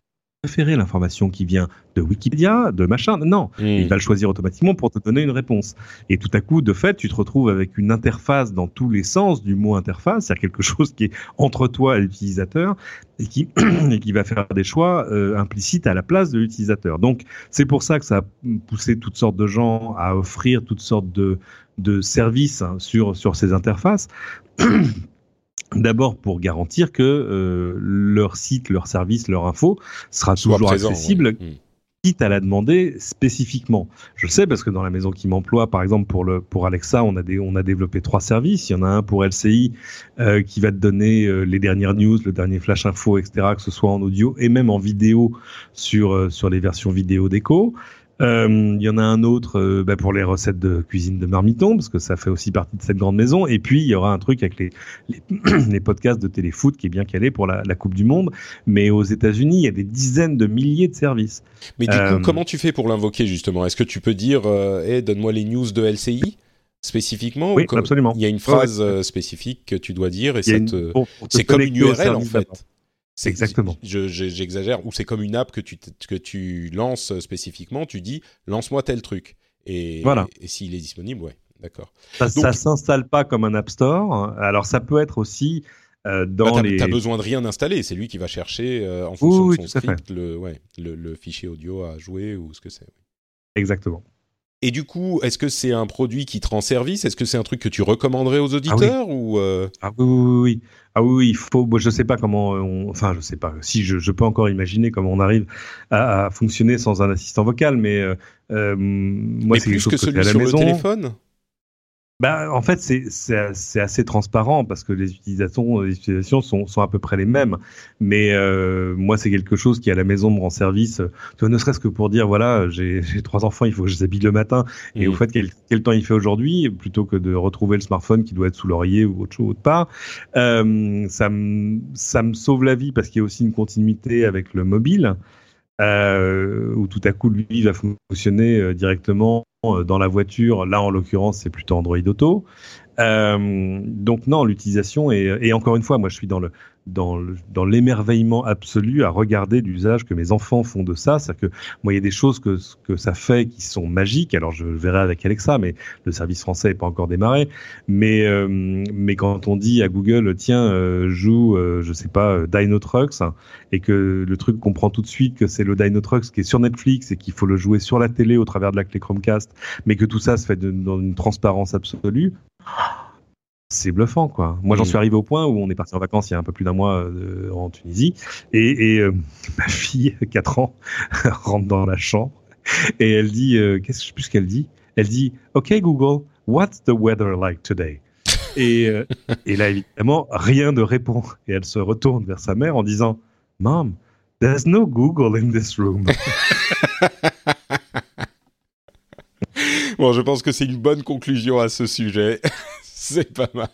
l'information qui vient de Wikipédia, de machin. Non, Mm. il va le choisir automatiquement pour te donner une réponse. Et tout à coup, de fait, tu te retrouves avec une interface dans tous les sens du mot interface, c'est-à-dire quelque chose qui est entre toi et l'utilisateur et qui, (clears throat) et qui va faire des choix euh, implicites à la place de l'utilisateur. Donc, c'est pour ça que ça a poussé toutes sortes de gens à offrir toutes sortes de, de services hein, sur, sur ces interfaces. (clears throat) D'abord pour garantir que euh, leur site, leur service, leur info sera Soit toujours présent, accessible, ouais. Mm. quitte à la demander spécifiquement. Je le sais parce que dans la maison qui m'emploie, par exemple pour le pour Alexa, on a des on a développé trois services. Il y en a un pour LCI euh, qui va te donner euh, les dernières news, le dernier flash info, etc. Que ce soit en audio et même en vidéo sur euh, sur les versions vidéo d'Echo. Euh, Il y en a un autre euh, bah, pour les recettes de cuisine de Marmiton, parce que ça fait aussi partie de cette grande maison. Et puis, il y aura un truc avec les, les, (clears throat) les podcasts de téléfoot qui est bien calé pour la, la Coupe du Monde. Mais aux États-Unis, il y a des dizaines de milliers de services. Mais du Euh, coup, comment tu fais pour l'invoquer justement? Est-ce que tu peux dire, euh, Hey, donne-moi les news de LCI spécifiquement Oui, ou absolument. Il y a une phrase ouais. euh, spécifique que tu dois dire et une- te... C'est comme une URL en fait. C'est- Exactement. je- je- J'exagère. Ou c'est comme une app que tu, que tu lances spécifiquement. Tu dis, lance-moi tel truc. Et, Voilà. et s'il est disponible, ouais. d'accord. Ça, ça s'installe pas comme un App Store. Alors ça peut être aussi euh, Bah, dans t'as, les. besoin de rien installer, c'est lui qui va chercher euh, en fonction oui, de son script le, ouais, le, le fichier audio à jouer ou ce que c'est. Exactement. Et du coup, est-ce que c'est un produit qui te rend service? Est-ce que c'est un truc que tu recommanderais aux auditeurs ou euh, Ah oui, oui, oui, oui. Ah oui, oui, il faut. Moi, je sais pas comment. On, enfin, je sais pas. Si je, je peux encore imaginer comment on arrive à, à fonctionner sans un assistant vocal, mais euh, euh, moi, c'est quelque chose que que, celui à la sur maison. le téléphone? Bah, en fait, c'est assez transparent parce que les utilisations, les utilisations sont, sont à peu près les mêmes. Mais euh, moi, c'est quelque chose qui à la maison me rend service. Tu vois, ne serait-ce que pour dire voilà, j'ai trois enfants, il faut que je les habille le matin. Et au fait, quel, quel temps il fait aujourd'hui, plutôt que de retrouver le smartphone qui doit être sous l'oreiller ou autre chose autre part, euh, ça me ça me sauve la vie parce qu'il y a aussi une continuité avec le mobile. Euh, où tout à coup lui il va fonctionner euh, directement euh, dans la voiture. Là, en l'occurrence, c'est plutôt Android Auto. Euh, donc non, l'utilisation est et encore une fois, moi je suis dans le dans le, dans l'émerveillement absolu à regarder l'usage que mes enfants font de ça. C'est-à-dire que moi il y a des choses que que ça fait qui sont magiques. Alors je verrai avec Alexa, mais le service français n'est pas encore démarré. Mais euh, mais quand on dit à Google tiens euh, joue euh, je sais pas euh, Dino Trucks et que le truc comprend tout de suite que c'est le Dino Trucks qui est sur Netflix et qu'il faut le jouer sur la télé au travers de la clé Chromecast, mais que tout ça se fait dans une transparence absolue. C'est bluffant, quoi. Moi, j'en Mm. suis arrivé au point où on est parti en vacances il y a un peu plus d'un mois euh, en Tunisie, et, et, euh, (laughs) ma fille, (laughs) 4 ans, (laughs) rentre dans la chambre et elle dit, euh, qu'est-ce que je sais plus qu'elle dit Elle dit, OK Google, what's the weather like today? Et, et là, évidemment, rien ne répond. Et elle se retourne vers sa mère en disant, Mom, there's no Google in this room. Bon, je pense que c'est une bonne conclusion à ce sujet. (laughs) c'est pas mal.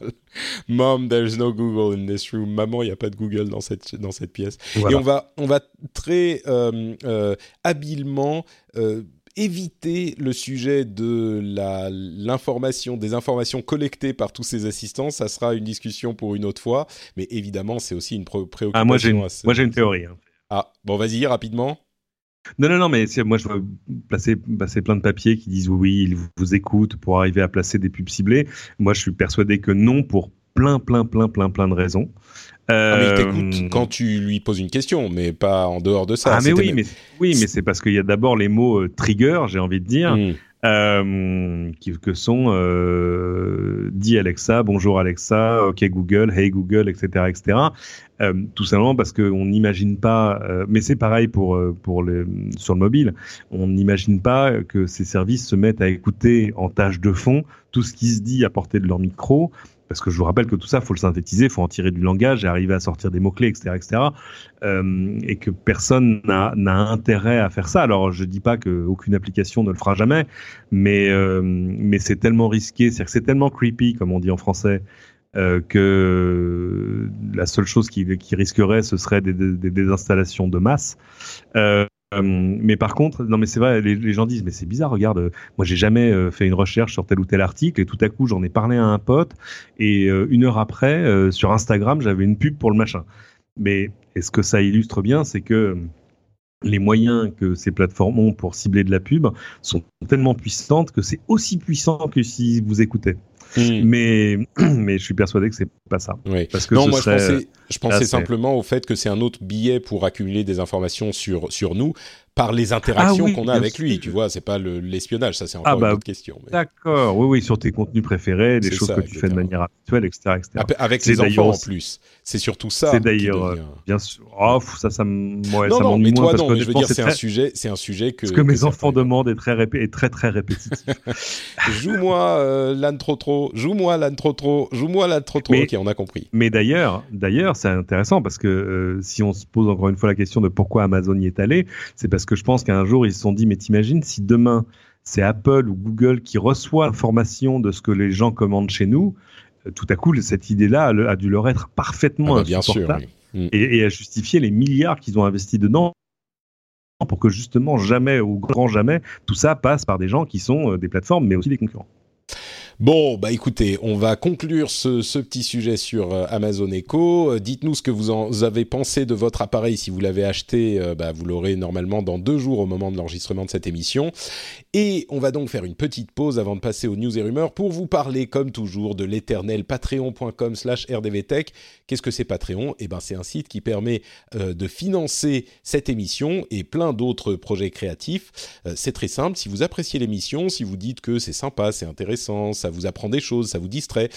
Mom, there's no Google in this room. Maman, il n'y a pas de Google dans cette, dans cette pièce. Voilà. Et on va, on va très euh, euh, habilement euh, éviter le sujet de l'information, des informations collectées par tous ces assistants. Ça sera une discussion pour une autre fois. Mais évidemment, c'est aussi une pré- préoccupation. Ah, moi, j'ai une, une théorie. hein. Ah, bon, vas-y, rapidement. Non, non, non, mais moi, je veux placer, passer plein de papiers qui disent oui, ils vous écoutent pour arriver à placer des pubs ciblées. Moi, je suis persuadé que non pour plein, plein, plein, plein, plein de raisons. Ah, mais il Euh, t'écoute quand tu lui poses une question, mais pas en dehors de ça. Ah, mais C'était oui, même- mais, oui, mais c'est parce qu'il y a d'abord les mots euh, trigger, j'ai envie de dire, Hmm. Euh, qui, que sont euh, dis Alexa, bonjour Alexa, ok Google, hey Google, etc., etc. Euh, tout simplement parce qu'on n'imagine pas, euh, mais c'est pareil pour euh, pour le sur le mobile, on n'imagine pas que ces services se mettent à écouter en tâche de fond tout ce qui se dit à portée de leur micro. Parce que je vous rappelle que tout ça, faut le synthétiser, faut en tirer du langage et arriver à sortir des mots-clés, etc., etc. Euh, et que personne n'a intérêt à faire ça. Alors, je dis pas qu'aucune application ne le fera jamais, mais euh, c'est tellement risqué, que c'est tellement creepy, comme on dit en français, euh, que la seule chose qui, risquerait, ce serait des, des, désinstallations de masse. Euh, mais par contre, non mais c'est vrai, les, gens disent mais c'est bizarre, regarde, moi j'ai jamais euh, fait une recherche sur tel ou tel article et tout à coup j'en ai parlé à un pote et euh, une heure après sur Instagram j'avais une pub pour le machin. Mais est-ce que ça illustre bien, c'est que les moyens que ces plateformes ont pour cibler de la pub sont tellement puissantes que c'est aussi puissant que si vous écoutez. Hmm. Mais (clears throat) mais je suis persuadé que c'est pas ça. Oui. Parce que non, moi je pensais, je pensais simplement au fait que c'est un autre billet pour accumuler des informations sur, sur nous par les interactions Ah oui, qu'on a avec sûr. lui. Tu vois, c'est pas le- l'espionnage, ça c'est encore Ah bah, une autre question. mais- D'accord, oui, oui, sur tes contenus préférés, des choses ça, que tu fais de manière habituelle, etc. Avec les enfants en plus. C'est surtout ça. C'est d'ailleurs, euh, devient- bien sûr. Oh, ça, ça me, ouais, non, ça non, mais moins toi parce non, mais je veux dire, c'est un sujet, un sujet que. Ce que mes enfants demandent est très, est très, très répétitif. (laughs) Joue-moi l'âne trop trop, joue-moi l'âne trop trop, joue-moi l'âne trop trop. Ok, on a compris. Mais d'ailleurs, d'ailleurs, c'est intéressant parce que euh, si on se pose encore une fois la question de pourquoi Amazon y est allé, c'est parce que je pense qu'un jour ils se sont dit, mais t'imagines si demain c'est Apple ou Google qui reçoit l'information de ce que les gens commandent chez nous, euh, tout à coup cette idée-là a, a dû leur être parfaitement Ah bah, bien sûr. oui. et, et à justifier les milliards qu'ils ont investis dedans pour que justement jamais ou grand jamais tout ça passe par des gens qui sont euh, des plateformes mais aussi des concurrents. Bon, bah écoutez, on va conclure ce, petit sujet sur euh, Amazon Echo. Euh, Dites-nous ce que vous en avez pensé de votre appareil. Si vous l'avez acheté, euh, bah, vous l'aurez normalement dans deux jours au moment de l'enregistrement de cette émission. Et on va donc faire une petite pause avant de passer aux news et rumeurs pour vous parler, comme toujours, de l'éternel patreon.com slash rdvtech. Qu'est-ce que c'est Patreon? Eh ben, c'est un site qui permet de financer cette émission et plein d'autres projets créatifs. C'est très simple. Si vous appréciez l'émission, si vous dites que c'est sympa, c'est intéressant, vous apprend des choses, ça vous distrait,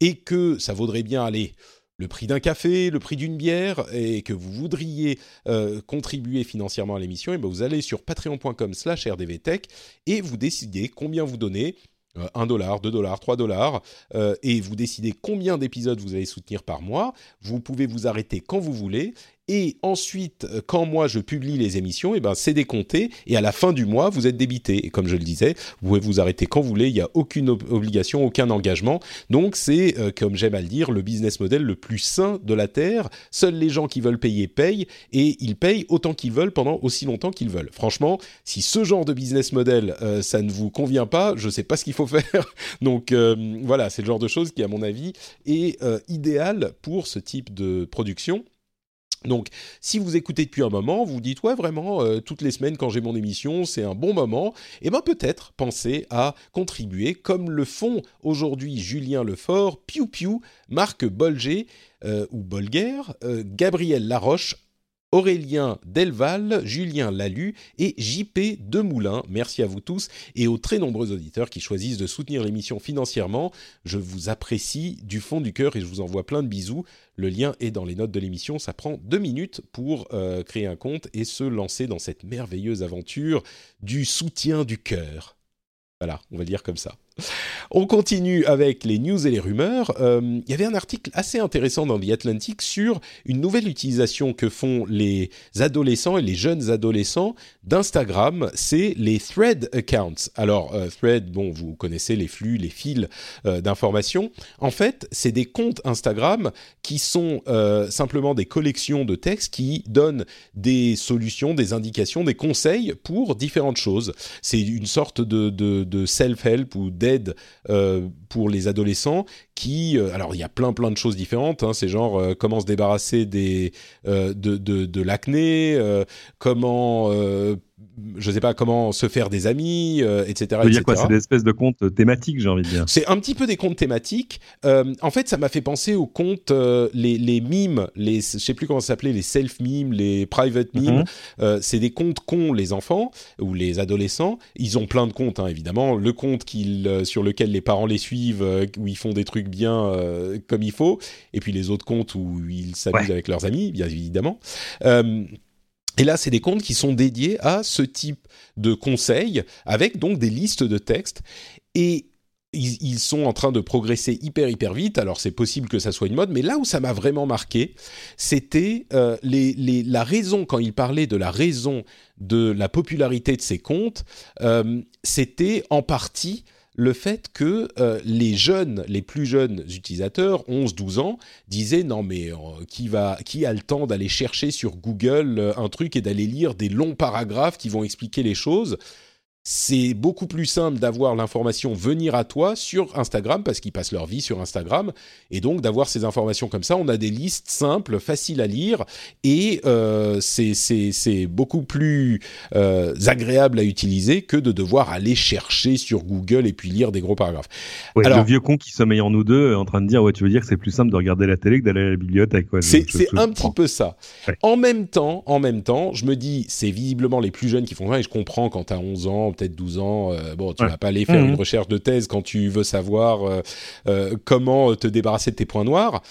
et que ça vaudrait bien aller le prix d'un café, le prix d'une bière, et que vous voudriez euh, contribuer financièrement à l'émission, et ben vous allez sur patreon.com slash rdvtech et vous décidez combien vous donnez. euh, 1 dollar, 2 dollars, 3 dollars, euh, et vous décidez combien d'épisodes vous allez soutenir par mois. Vous pouvez vous arrêter quand vous voulez, et ensuite, euh, quand moi je publie les émissions, et ben c'est décompté, et à la fin du mois, vous êtes débité. Et comme je le disais, vous pouvez vous arrêter quand vous voulez, il n'y a aucune ob- obligation, aucun engagement. Donc c'est, euh, comme j'aime à le dire, le business model le plus sain de la Terre. Seuls les gens qui veulent payer payent, et ils payent autant qu'ils veulent pendant aussi longtemps qu'ils veulent. Franchement, si ce genre de business model, euh, ça ne vous convient pas, je ne sais pas ce qu'il faut (laughs) faire. Donc voilà, c'est le genre de choses qui, à mon avis, est idéal pour ce type de production. Donc, si vous écoutez depuis un moment, vous dites ouais vraiment euh, toutes les semaines quand j'ai mon émission, c'est un bon moment. Et ben peut-être pensez à contribuer comme le font aujourd'hui Julien Lefort, Piu Piu, Marc Bolger euh, ou Bolger, euh, Gabriel Laroche. Aurélien Delval, Julien Lalu et JP Demoulin. Merci à vous tous et aux très nombreux auditeurs qui choisissent de soutenir l'émission financièrement. Je vous apprécie du fond du cœur et je vous envoie plein de bisous. Le lien est dans les notes de l'émission. Ça prend deux minutes pour euh, créer un compte et se lancer dans cette merveilleuse aventure du soutien du cœur. Voilà, on va dire comme ça. On continue avec les news et les rumeurs. Euh, Il y avait un article assez intéressant dans The Atlantic sur une nouvelle utilisation que font les adolescents et les jeunes adolescents d'Instagram, c'est les thread accounts. Alors, euh, thread, bon, vous connaissez les flux, les fils euh, d'informations. En fait, c'est des comptes Instagram qui sont simplement des collections de textes qui donnent des solutions, des indications, des conseils pour différentes choses. C'est une sorte de, de, de self-help ou d'aide euh, pour les adolescents qui, euh, alors il y a plein plein de choses différentes. Hein, c'est genre euh, comment se débarrasser des de, de, de l'acné, comment je sais pas comment se faire des amis, euh, etc. Dire quoi. C'est des espèces de comptes thématiques, j'ai envie de dire. C'est un petit peu des comptes thématiques. Euh, en fait, ça m'a fait penser aux comptes, euh, les, les mimes, les, je sais plus comment ça s'appelait, les self-mimes, les private mimes. Mhm. Euh, c'est des comptes qu'ont les enfants ou les adolescents. Ils ont plein de comptes, hein, évidemment. Le compte qu'ils, euh, sur lequel les parents les suivent, euh, où ils font des trucs bien euh, comme il faut. Et puis les autres comptes où ils s'amusent Ouais. avec leurs amis, bien évidemment. Euh, et là, c'est des comptes qui sont dédiés à ce type de conseils, avec donc des listes de textes. Et ils, sont en train de progresser hyper, hyper vite. Alors, c'est possible que ça soit une mode, mais là où ça m'a vraiment marqué, c'était euh, la raison, quand il parlait de la raison de la popularité de ces comptes, euh, c'était en partie le fait que euh, les jeunes, les plus jeunes utilisateurs, 11-12 ans, disaient non mais euh, qui a le temps d'aller chercher sur Google euh, un truc et d'aller lire des longs paragraphes qui vont expliquer les choses? C'est beaucoup plus simple d'avoir l'information venir à toi sur Instagram parce qu'ils passent leur vie sur Instagram et donc d'avoir ces informations comme ça, on a des listes simples, faciles à lire et euh, c'est beaucoup plus euh, agréable à utiliser que de devoir aller chercher sur Google et puis lire des gros paragraphes. Ouais, Alors- le vieux con qui sommeille en nous deux, est en train de dire ouais, tu veux dire que c'est plus simple de regarder la télé que d'aller à la bibliothèque. Ouais, C'est un petit peu ça. Ouais. En même temps, en même temps, je me dis, c'est visiblement les plus jeunes qui font ça, et je comprends quand tu as 11 ans, peut-être 12 ans, euh, bon, tu Ouais. vas pas aller faire Mhm. une recherche de thèse quand tu veux savoir euh, euh, comment te débarrasser de tes points noirs.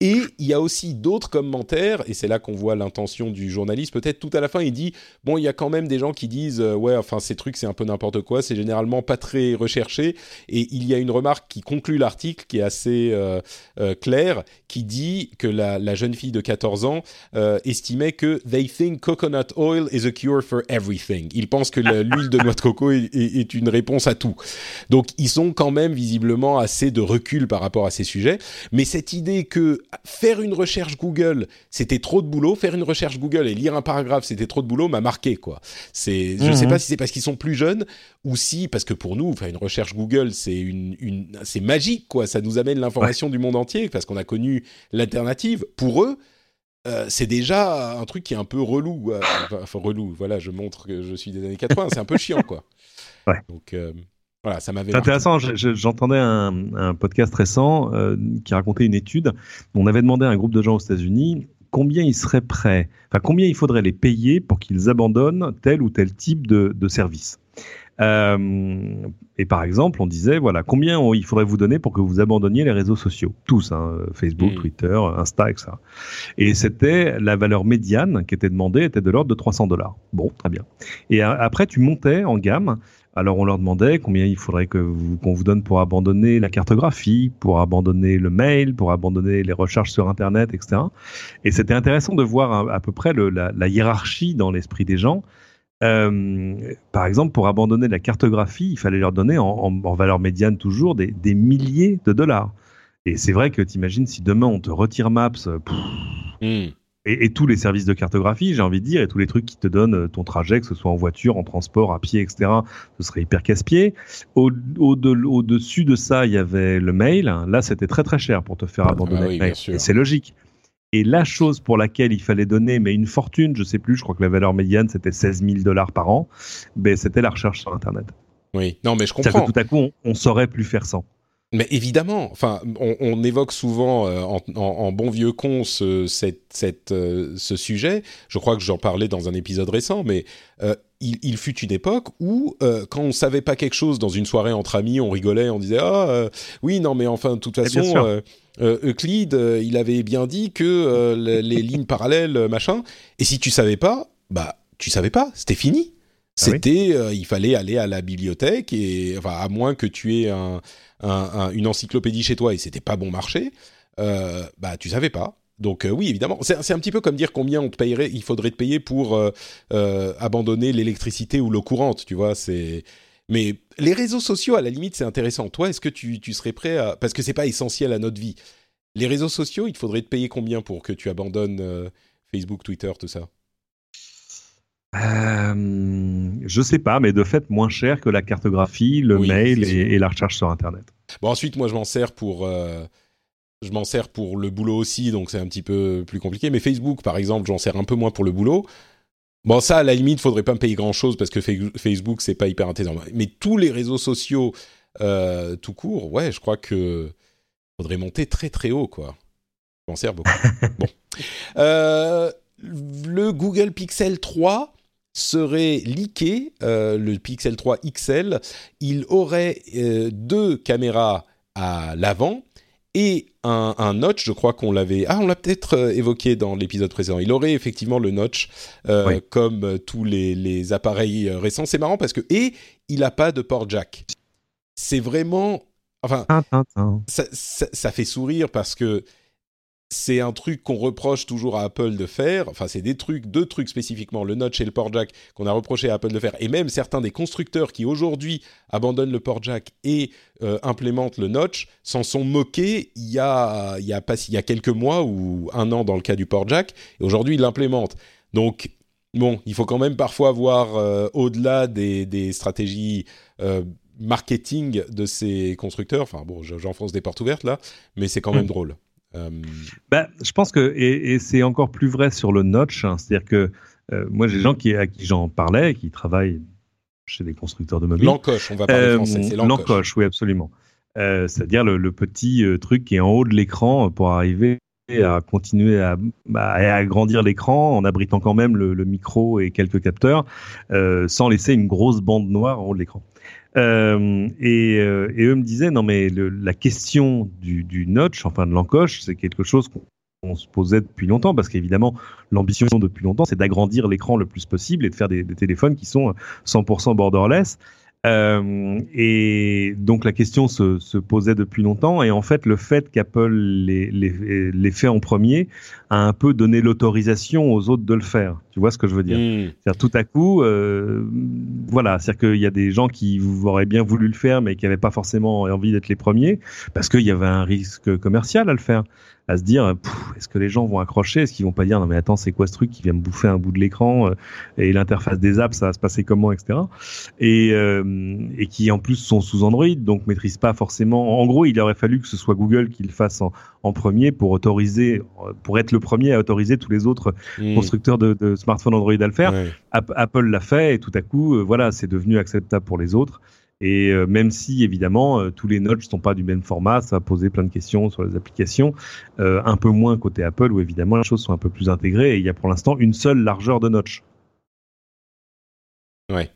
Et il y a aussi d'autres commentaires, et c'est là qu'on voit l'intention du journaliste. Peut-être tout à la fin, il dit bon, il y a quand même des gens qui disent euh, ouais, enfin ces trucs c'est un peu n'importe quoi, c'est généralement pas très recherché. Et il y a une remarque qui conclut l'article qui est assez euh, euh, claire, qui dit que la, la jeune fille de 14 ans euh, estimait que they think coconut oil is a cure for everything. Ils pensent que (laughs) l'huile de noix de coco est, est- est une réponse à tout. Donc ils ont quand même visiblement assez de recul par rapport à ces sujets. Mais cette idée que faire une recherche Google, c'était trop de boulot. Faire une recherche Google et lire un paragraphe, c'était trop de boulot, m'a marqué quoi. C'est, je sais Mhm. pas si c'est parce qu'ils sont plus jeunes ou si parce que pour nous, faire une recherche Google, c'est une, une c'est magique quoi. Ça nous amène l'information du monde entier parce qu'on a connu l'alternative. Pour eux, euh, c'est déjà un truc qui est un peu relou. euh, enfin, enfin, relou. Voilà, je montre que je suis des années 80. c'est un peu chiant quoi. (laughs) Ouais. Donc euh, voilà, ça m'avait. C'est intéressant, je- je- j'entendais un, un podcast récent euh, qui racontait une étude. On avait demandé à un groupe de gens aux États-Unis combien ils seraient prêts, enfin combien il faudrait les payer pour qu'ils abandonnent tel ou tel type de, de service. Euh, et par exemple, on disait voilà combien on- il faudrait vous donner pour que vous abandonniez les réseaux sociaux, tous, hein, Facebook, Mm. Twitter, Insta, etc. Et c'était la valeur médiane qui était demandée était de l'ordre de 300 dollars. Bon, très bien. Et a- après, tu montais en gamme. Alors on leur demandait combien il faudrait que vous- qu'on vous donne pour abandonner la cartographie, pour abandonner le mail, pour abandonner les recherches sur Internet, etc. Et c'était intéressant de voir à, peu près la, hiérarchie dans l'esprit des gens. Euh, par exemple, pour abandonner la cartographie, il fallait leur donner en, valeur médiane toujours des, milliers de dollars. Et c'est vrai que t'imagines si demain on te retire Maps, euh, Hmm. Et, et tous les services de cartographie, j'ai envie de dire, et tous les trucs qui te donnent euh, ton trajet, que ce soit en voiture, en transport, à pied, etc., ce serait hyper casse-pied. Au, au, de- au-dessus de ça, il y avait le mail. Là, c'était très très cher pour te faire abandonner Ah oui, le mail. bien sûr. Et c'est logique. Et la chose pour laquelle il fallait donner, mais une fortune, je sais plus, je crois que la valeur médiane c'était 16 000 dollars par an, ben, c'était la recherche sur Internet. Oui, non, mais je C'est-à-dire comprends. que tout à coup, on, on saurait plus faire sans. Mais évidemment, enfin, on, on évoque souvent euh, en, en- en bon vieux con ce, cette, cette, euh, ce sujet. Je crois que j'en parlais dans un épisode récent, mais euh, il, il fut une époque où, quand on savait pas quelque chose dans une soirée entre amis, on rigolait, on disait ah oui non mais enfin de toute Eh façon Euclide il avait bien dit que les, les lignes parallèles machin. Et si tu savais pas, bah tu savais pas, c'était fini. Ah. C'était, euh, il fallait aller à la bibliothèque et enfin à moins que tu aies un, un- un- une encyclopédie chez toi et c'était pas bon marché, euh, bah tu savais pas. Donc euh, oui, évidemment, c'est un petit peu comme dire combien on te payerait, il faudrait te payer pour euh, abandonner l'électricité ou l'eau courante, tu vois. Mais les réseaux sociaux, à la limite, c'est intéressant. Toi, est-ce que tu, tu serais prêt à parce que c'est pas essentiel à notre vie. Les réseaux sociaux, il faudrait te payer combien pour que tu abandonnes Facebook, Twitter, tout ça? Euh, je sais pas, mais de fait moins cher que la cartographie, le Oui, mail et, la recherche sur Internet. Bon, ensuite, moi, je m'en sers pour. euh, je m'en sers pour le boulot aussi, donc c'est un petit peu plus compliqué. Mais Facebook, par exemple, j'en sers un peu moins pour le boulot. Bon, ça, à la limite, faudrait pas me payer grand chose parce que Fa- Facebook, c'est pas hyper intéressant. Mais tous les réseaux sociaux, euh, tout court, ouais, je crois que faudrait monter très très haut, quoi. Je m'en sers beaucoup. (laughs) bon. Euh, le Google Pixel 3 serait leaké, euh, le Pixel 3 XL. Il aurait euh, deux caméras à l'avant et un, un notch, je crois qu'on l'avait... Ah, on l'a peut-être euh, évoqué dans l'épisode précédent. Il aurait effectivement le notch, Oui. comme tous les, les appareils récents. C'est marrant parce que... Et il n'a pas de port jack. C'est vraiment... Enfin, ça, ça fait sourire parce que c'est un truc qu'on reproche toujours à Apple de faire. Enfin, c'est des trucs, deux trucs spécifiquement, le notch et le port jack, qu'on a reproché à Apple de faire. Et même certains des constructeurs qui aujourd'hui abandonnent le port jack et euh, implémentent le notch s'en sont moqués il y, a, il, y a pas, il y a quelques mois ou un an dans le cas du port jack. Et aujourd'hui, ils l'implémentent. Donc, bon, il faut quand même parfois voir euh, au-delà des, des stratégies euh, marketing de ces constructeurs. Enfin, bon, je- j'enfonce des portes ouvertes là, mais c'est quand même Mm. drôle. Euh, Ben, je pense que, et, et c'est encore plus vrai sur le notch, hein, c'est-à-dire que euh, moi j'ai des gens qui, à qui j'en parlais, qui travaillent chez des constructeurs de mobiles. L'encoche, on va parler Euh, français, c'est l'encoche. L'encoche, oui, absolument. Euh, C'est-à-dire le, le petit euh, truc qui est en haut de l'écran pour arriver à continuer à, bah, à agrandir l'écran en abritant quand même le, le micro et quelques capteurs, euh, sans laisser une grosse bande noire en haut de l'écran. Euh, et, euh, et eux me disaient non mais le- la question du, du notch, enfin de l'encoche, c'est quelque chose qu'on on se posait depuis longtemps parce qu'évidemment l'ambition depuis longtemps c'est d'agrandir l'écran le plus possible et de faire des, des téléphones qui sont 100% borderless euh, et donc la question se, se posait depuis longtemps. Et en fait le fait qu'Apple les, les, les fait en premier a un peu donné l'autorisation aux autres de le faire. Tu vois ce que je veux dire? Hmm. C'est-à-dire tout à coup, euh, voilà, c'est-à-dire qu'il y a des gens qui auraient bien voulu le faire, mais qui n'avaient pas forcément envie d'être les premiers, parce qu'il y avait un risque commercial à le faire, à se dire, est-ce que les gens vont accrocher, est-ce qu'ils vont pas dire, non mais attends, c'est quoi ce truc qui vient me bouffer un bout de l'écran euh, et l'interface des apps, ça va se passer comment, etc. Et, euh, et qui en plus sont sous Android, donc maîtrisent pas forcément. En gros, il aurait fallu que ce soit Google qui le fasse en, en premier pour autoriser, pour être le premier à autoriser tous les autres Hmm. constructeurs de, de smartphones Android à le faire. Ouais. Apple l'a fait et tout à coup, euh, voilà, c'est devenu acceptable pour les autres. Et euh, même si évidemment euh, tous les notches sont pas du même format, ça va poser plein de questions sur les applications, euh, un peu moins côté Apple où évidemment les choses sont un peu plus intégrées et il y a pour l'instant une seule largeur de notch. Ouais.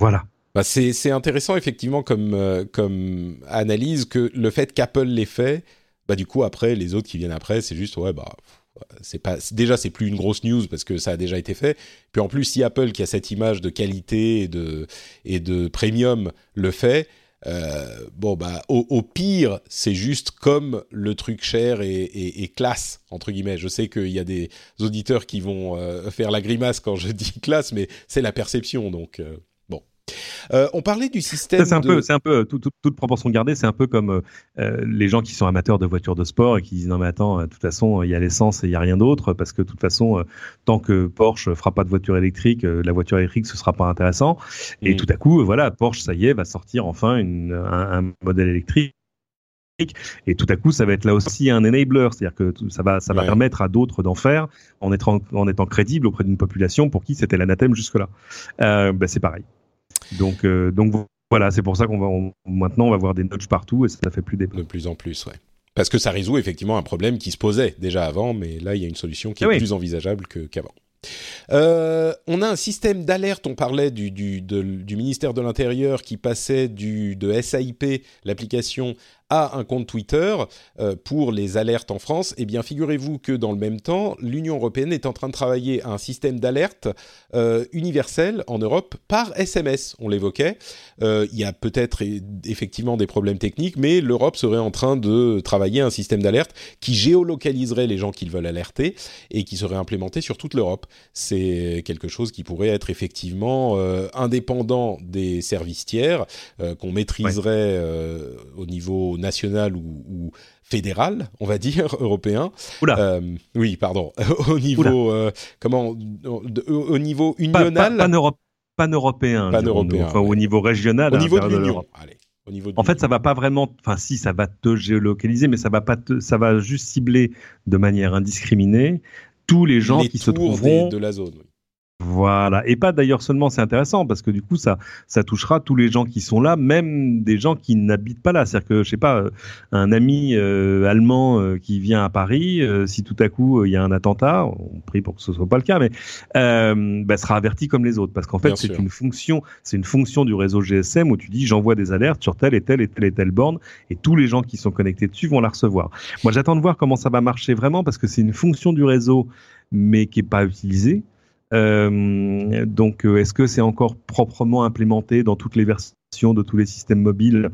Voilà. Bah, c'est c'est intéressant effectivement comme comme analyse que le fait qu'Apple l'ait fait, bah du coup après les autres qui viennent après, c'est juste ouais bah pff, c'est pas déjà c'est plus une grosse news parce que ça a déjà été fait. Puis en plus si Apple qui a cette image de qualité et de et de premium le fait, euh, bon bah au, pire c'est juste comme le truc cher et, classe entre guillemets. Je sais qu'il y a des auditeurs qui vont euh, faire la grimace quand je dis (laughs) classe, mais c'est la perception donc. euh. Euh, on parlait du système. C'est un de- peu, c'est un peu tout- toute proportion gardée. C'est un peu comme euh, euh, les gens qui sont amateurs de voitures de sport et qui disent non mais attends, euh, de toute façon il y a l'essence et il y a rien d'autre parce que de toute façon euh, tant que Porsche fera pas de voiture électrique, euh, la voiture électrique ce sera pas intéressant. Et Mm. tout à coup, euh, voilà, Porsche ça y est va sortir enfin une, un, un modèle électrique. Et tout à coup, ça va être là aussi un enabler, c'est-à-dire que ça va, ça va Ouais. permettre à d'autres d'en faire en étant, en étant crédible auprès d'une population pour qui c'était l'anathème jusque-là. Euh, bah, c'est pareil. Donc, euh, donc voilà, c'est pour ça qu'on va on- maintenant on va voir des notches partout et ça fait plus des. De plus en plus, ouais. Parce que ça résout effectivement un problème qui se posait déjà avant, mais là, il y a une solution qui est Ah oui. plus envisageable qu'avant. Euh, on a un système d'alerte, on parlait du, du, de- du ministère de l'Intérieur qui passait du, de SAIP, l'application, à un compte Twitter euh, pour les alertes en France. Eh bien, figurez-vous que dans le même temps, l'Union européenne est en train de travailler à un système d'alerte euh, universel en Europe par SMS. On l'évoquait. Euh, il y a peut-être effectivement des problèmes techniques, mais l'Europe serait en train de travailler un système d'alerte qui géolocaliserait les gens qu'ils veulent alerter et qui serait implémenté sur toute l'Europe. C'est quelque chose qui pourrait être effectivement indépendant des services tiers, qu'on maîtriserait au niveau national ou, ou fédéral, on va dire, (laughs) européen. Oula. Euh, oui, pardon. (laughs) au niveau euh, comment au au niveau unional, Pan-européen, dirons-nous. enfin, ouais. au niveau régional. au à niveau de l'Union. Allez, au niveau de En fait, ça va pas vraiment. Enfin, si, ça va te géolocaliser, mais ça va pas. Te, ça va juste cibler de manière indiscriminée tous les gens Les qui se tours des- trouveront. de la zone. oui. Voilà. Et pas d'ailleurs seulement, c'est intéressant parce que du coup, ça, ça touchera tous les gens qui sont là, même des gens qui n'habitent pas là. C'est-à-dire que, je sais pas, euh, un ami euh, allemand euh, qui vient à Paris, euh, si tout à coup il y a un attentat, on prie pour que ce soit pas le cas, mais bah, sera averti comme les autres parce qu'en fait, c'est une fonction, c'est une fonction du réseau GSM où tu dis j'envoie des alertes sur telle et telle et telle et telle borne et tous les gens qui sont connectés dessus vont la recevoir. Moi, j'attends de voir comment ça va marcher vraiment parce que c'est une fonction du réseau mais qui est pas utilisée. Euh, donc, euh, est-ce que c'est encore proprement implémenté dans toutes les versions de tous les systèmes mobiles?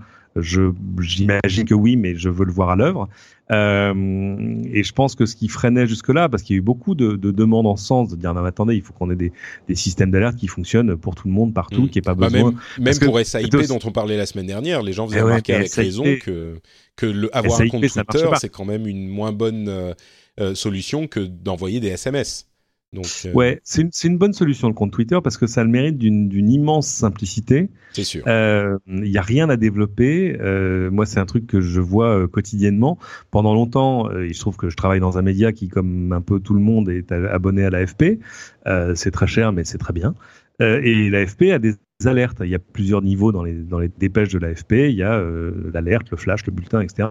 J'imagine que oui, mais je veux le voir à l'œuvre. Euh, et je pense que ce qui freinait jusque-là, parce qu'il y a eu beaucoup de, de demandes en ce sens de dire non, mais attendez, il faut qu'on ait des, des systèmes d'alerte qui fonctionnent pour tout le monde, partout, Mm. qu'il n'y ait pas Bah, besoin. même même parce que pour SAIP aussi- dont on parlait la semaine dernière, les gens faisaient Eh ouais, remarquer avec SAIP raison que que le, avoir SAIP, un compte Twitter c'est quand même une moins bonne euh, solution que d'envoyer des SMS. Donc euh, Ouais, c'est une, bonne solution le compte Twitter parce que ça a le mérite d'une immense simplicité. c'est sûr. Euh, Il y a rien à développer. Euh, moi, c'est un truc que je vois euh, quotidiennement. Pendant longtemps, euh, il se trouve que je travaille dans un média qui, comme un peu tout le monde, est abonné à l'AFP. Euh, c'est très cher, mais c'est très bien. Euh, et l'AFP a des alertes. Il y a plusieurs niveaux dans les, dans les dépêches de l'AFP. Il y a euh, l'alerte, le flash, le bulletin, etc.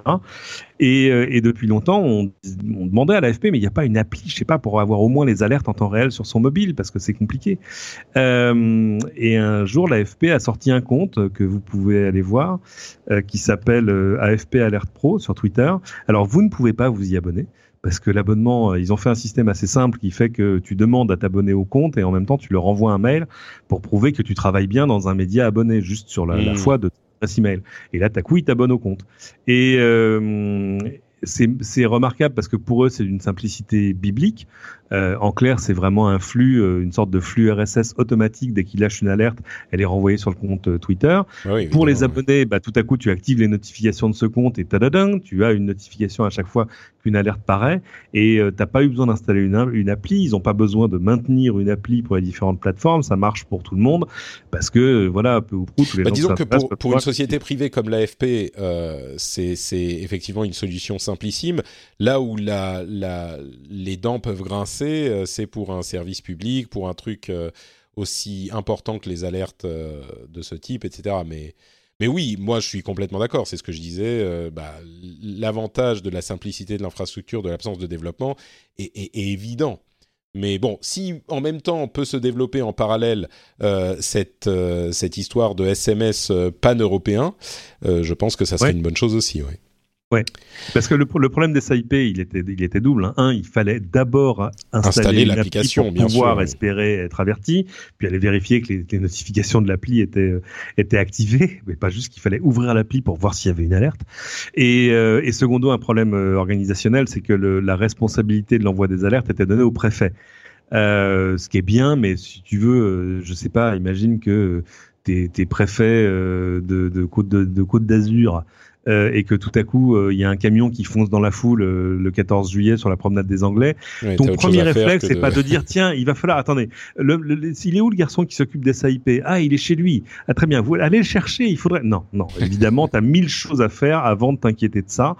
Et, euh, et depuis longtemps, on, demandait à l'AFP, mais il n'y a pas une appli, je sais pas, pour avoir au moins les alertes en temps réel sur son mobile, parce que c'est compliqué. Euh, et un jour, l'AFP a sorti un compte que vous pouvez aller voir, qui s'appelle AFP Alert Pro sur Twitter. Alors, vous ne pouvez pas vous y abonner. Parce que l'abonnement, euh, ils ont fait un système assez simple qui fait que tu demandes à t'abonner au compte et en même temps tu leur envoies un mail pour prouver que tu travailles bien dans un média abonné, juste sur la, la Mm. foi de adresse email. Et là, t'as coup, ils t'abonnent au compte. Et euh, c'est remarquable parce que pour eux, c'est d'une simplicité biblique. Euh, en clair, c'est vraiment un flux, euh, une sorte de flux RSS automatique. Dès qu'il lâche une alerte, elle est renvoyée sur le compte Twitter. pour les abonnés, bah, tout à coup, tu actives les notifications de ce compte et tadadin, tu as une notification à chaque fois qu'une alerte paraît. Et tu t'as pas eu besoin d'installer une, une, appli. Ils ont pas besoin de maintenir une appli pour les différentes plateformes. Ça marche pour tout le monde parce que voilà, peu ou prou, tous les bah, Disons que pour, pour une société privée comme l'AFP, c'est effectivement une solution simplissime. Là où la, la, les dents peuvent grincer, euh, c'est pour un service public, pour un truc euh, aussi important que les alertes euh, de ce type, etc. Mais, mais oui, moi je suis complètement d'accord, c'est ce que je disais. Bah, L'avantage de la simplicité de l'infrastructure, de l'absence de développement est, est, évident. Mais bon, si en même temps on peut se développer en parallèle cette, cette histoire de SMS pan-européen, je pense que ça serait une bonne chose aussi. Ouais. Ouais, parce que le, le problème des SIP, il était, il était double. Hein. Un, il fallait d'abord installer, l'application pour pouvoir espérer être averti, puis aller vérifier que les, les notifications de l'appli étaient, étaient activées, (laughs) mais pas juste qu'il fallait ouvrir l'appli pour voir s'il y avait une alerte. Et, euh, et secondo, un problème euh, organisationnel, c'est que le, la responsabilité de l'envoi des alertes était donnée au préfet. Euh, ce qui est bien, mais si tu veux, euh, je sais pas, imagine que tes, tes préfets euh, de, de Côte de, de Côte d'Azur euh, et que tout à coup euh, il y a un camion qui fonce dans la foule euh, le 14 juillet sur la promenade des Anglais, ton premier réflexe c'est pas de dire tiens il va falloir attendez le, il est où le garçon qui s'occupe des SAIP ah il est chez lui. Ah très bien vous allez le chercher il faudrait non non (laughs) évidemment tu as mille choses à faire avant de t'inquiéter de ça.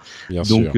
Donc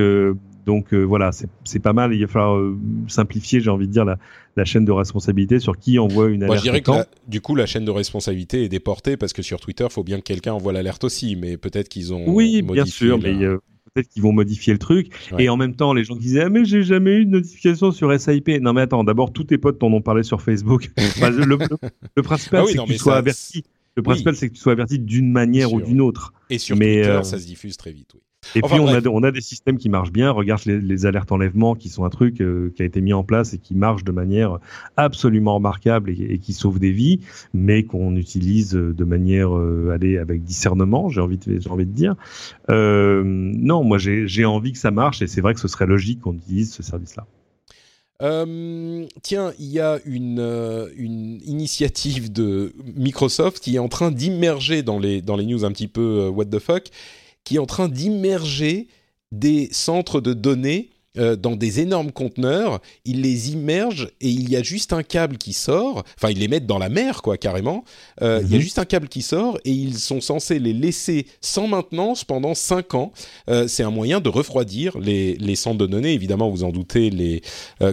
donc voilà, c'est pas mal. Il va falloir simplifier, j'ai envie de dire, la, la chaîne de responsabilité sur qui envoie une alerte. Moi, je dirais que du coup, la chaîne de responsabilité est déportée parce que sur Twitter, il faut bien que quelqu'un envoie l'alerte aussi, mais peut-être qu'ils ont. Oui, bien sûr, mais euh, peut-être qu'ils vont modifier le truc. Et en même temps, les gens qui disaient ah mais j'ai jamais eu de notification sur SIP. Non mais attends, d'abord tous tes potes t'en ont parlé sur Facebook. le, principal ah c'est que tu sois averti. Le principal c'est que tu sois averti d'une manière ou d'une autre. Et sur Twitter, euh, ça se diffuse très vite. Oui. Et puis on a, on a des systèmes qui marchent bien. Regarde les, les alertes enlèvement qui sont un truc euh, qui a été mis en place et qui marche de manière absolument remarquable et, qui sauve des vies, mais qu'on utilise de manière euh, allez, avec discernement, j'ai envie de, j'ai envie de dire. Euh, non, moi j'ai envie que ça marche et c'est vrai que ce serait logique qu'on utilise ce service-là. Euh, tiens, il y a une, euh, une, initiative de Microsoft qui est en train d'immerger dans les, dans les news un petit peu what the fuck qui est en train d'immerger des centres de données euh, dans des énormes conteneurs, ils les immergent et il y a juste un câble qui sort, enfin ils les mettent dans la mer quoi carrément, euh, il y a mhm. juste un câble qui sort et ils sont censés les laisser sans maintenance pendant 5 ans. Euh, c'est un moyen de refroidir les, les, centres de données, évidemment vous en doutez, les,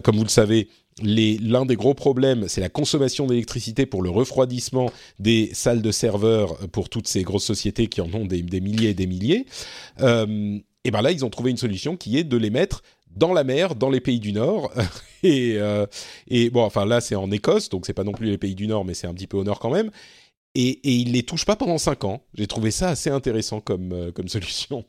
comme vous le savez, l'un des gros problèmes, c'est la consommation d'électricité pour le refroidissement des salles de serveurs pour toutes ces grosses sociétés qui en ont des, milliers et des milliers. Euh, et ben là, ils ont trouvé une solution qui est de les mettre dans la mer, dans les pays du Nord. (laughs) et, euh, et, bon, enfin là, c'est en Écosse, donc c'est pas non plus les pays du Nord, mais c'est un petit peu au Nord quand même. Et, ils les touchent pas pendant 5 ans. J'ai trouvé ça assez intéressant euh, comme solution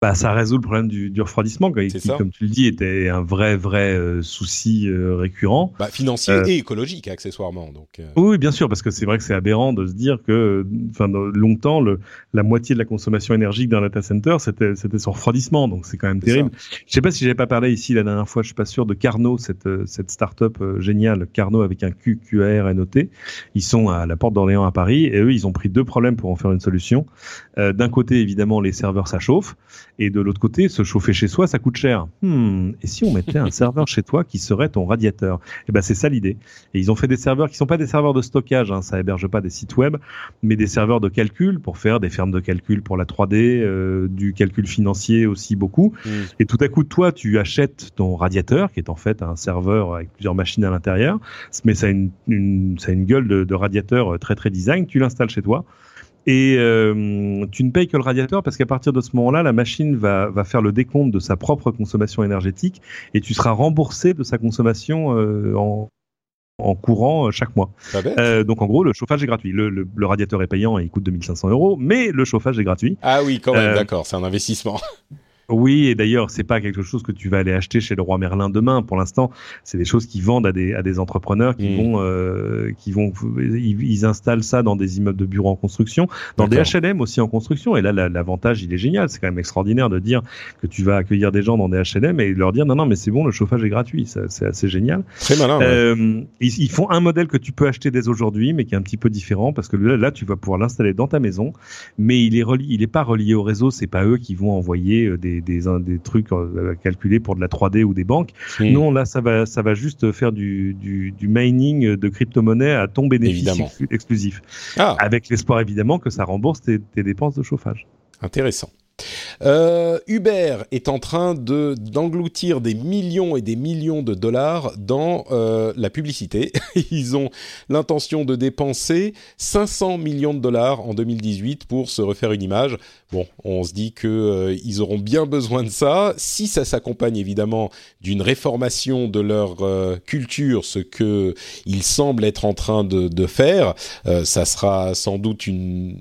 bah, ça résout le problème du, du refroidissement, qui, comme tu le dis, était un vrai, vrai euh, souci euh, récurrent. Bah, financier euh, et écologique, accessoirement. Donc, Oui, bien sûr, parce que c'est vrai que c'est aberrant de se dire que, enfin, longtemps, le, la moitié de la consommation énergique d'un data center, c'était, son refroidissement, donc c'est quand même terrible. Je sais pas si j'avais pas parlé ici la dernière fois, je suis pas sûr de Carnot, cette, cette start-up géniale, Carnot avec un Q, Q A R N O T. Ils sont à la porte d'Orléans à Paris, et eux, ils ont pris deux problèmes pour en faire une solution. d'un côté, évidemment, les serveurs, ça chauffe. Et de l'autre côté, se chauffer chez soi, ça coûte cher. Hmm, et si on mettait un (laughs) serveur chez toi qui serait ton radiateur? Eh ben c'est ça l'idée. Et ils ont fait des serveurs qui sont pas des serveurs de stockage, hein, ça héberge pas des sites web, mais des serveurs de calcul pour faire des fermes de calcul pour la 3D, euh, du calcul financier aussi beaucoup. Hmm. Et tout à coup, toi, tu achètes ton radiateur, qui est en fait un serveur avec plusieurs machines à l'intérieur, mais ça a une, une, ça a une gueule de, de radiateur très très design. Tu l'installes chez toi et euh, tu ne payes que le radiateur parce qu'à partir de ce moment-là, la machine va, va, faire le décompte de sa propre consommation énergétique et tu seras remboursé de sa consommation euh, en, en courant euh, chaque mois. Euh, donc en gros, le chauffage est gratuit. Le, le, le, radiateur est payant et il coûte 2500 euros, mais le chauffage est gratuit. Ah oui, quand même, d'accord, c'est un investissement. Oui, et d'ailleurs, c'est pas quelque chose que tu vas aller acheter chez le roi Merlin demain. Pour l'instant, c'est des choses qui vendent à des, à des entrepreneurs qui Mm. vont, euh, qui vont, ils, ils installent ça dans des immeubles de bureaux en construction, dans des. HLM aussi en construction. Et là, la- l'avantage, il est génial. C'est quand même extraordinaire de dire que tu vas accueillir des gens dans des HLM et leur dire non, non, mais c'est bon, le chauffage est gratuit. C'est assez génial. Très malin. ouais. Euh, ils, ils font un modèle que tu peux acheter dès aujourd'hui, mais qui est un petit peu différent parce que là, là, tu vas pouvoir l'installer dans ta maison, mais il est relié, il est pas relié au réseau. C'est pas eux qui vont envoyer euh, des des, un- des trucs euh, calculés pour de la 3D ou des banques. Non, là, ça va ça va juste faire du du, du mining de crypto-monnaie à ton bénéfice Évidemment. exclu- exclusif, Ah, avec l'espoir évidemment que ça rembourse tes, tes dépenses de chauffage. intéressant. Euh, Uber est en train de d'engloutir des millions et des millions de dollars dans euh, la publicité. (laughs) Ils ont l'intention de dépenser 500 millions de dollars en 2018 pour se refaire une image. Bon, on se dit que euh, ils auront bien besoin de ça si ça s'accompagne évidemment d'une réformation de leur culture, ce que ils semblent être en train de, faire. ça sera sans doute une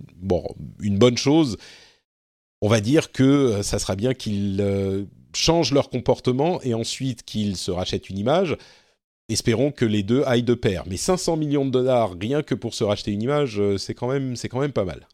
bonne chose on va dire que euh, ça sera bien qu'ils euh, changent leur comportement et ensuite qu'ils se rachètent une image. Espérons que les deux aillent de pair. Mais 500 millions de dollars rien que pour se racheter une image, euh, c'est quand même, c'est quand même pas mal.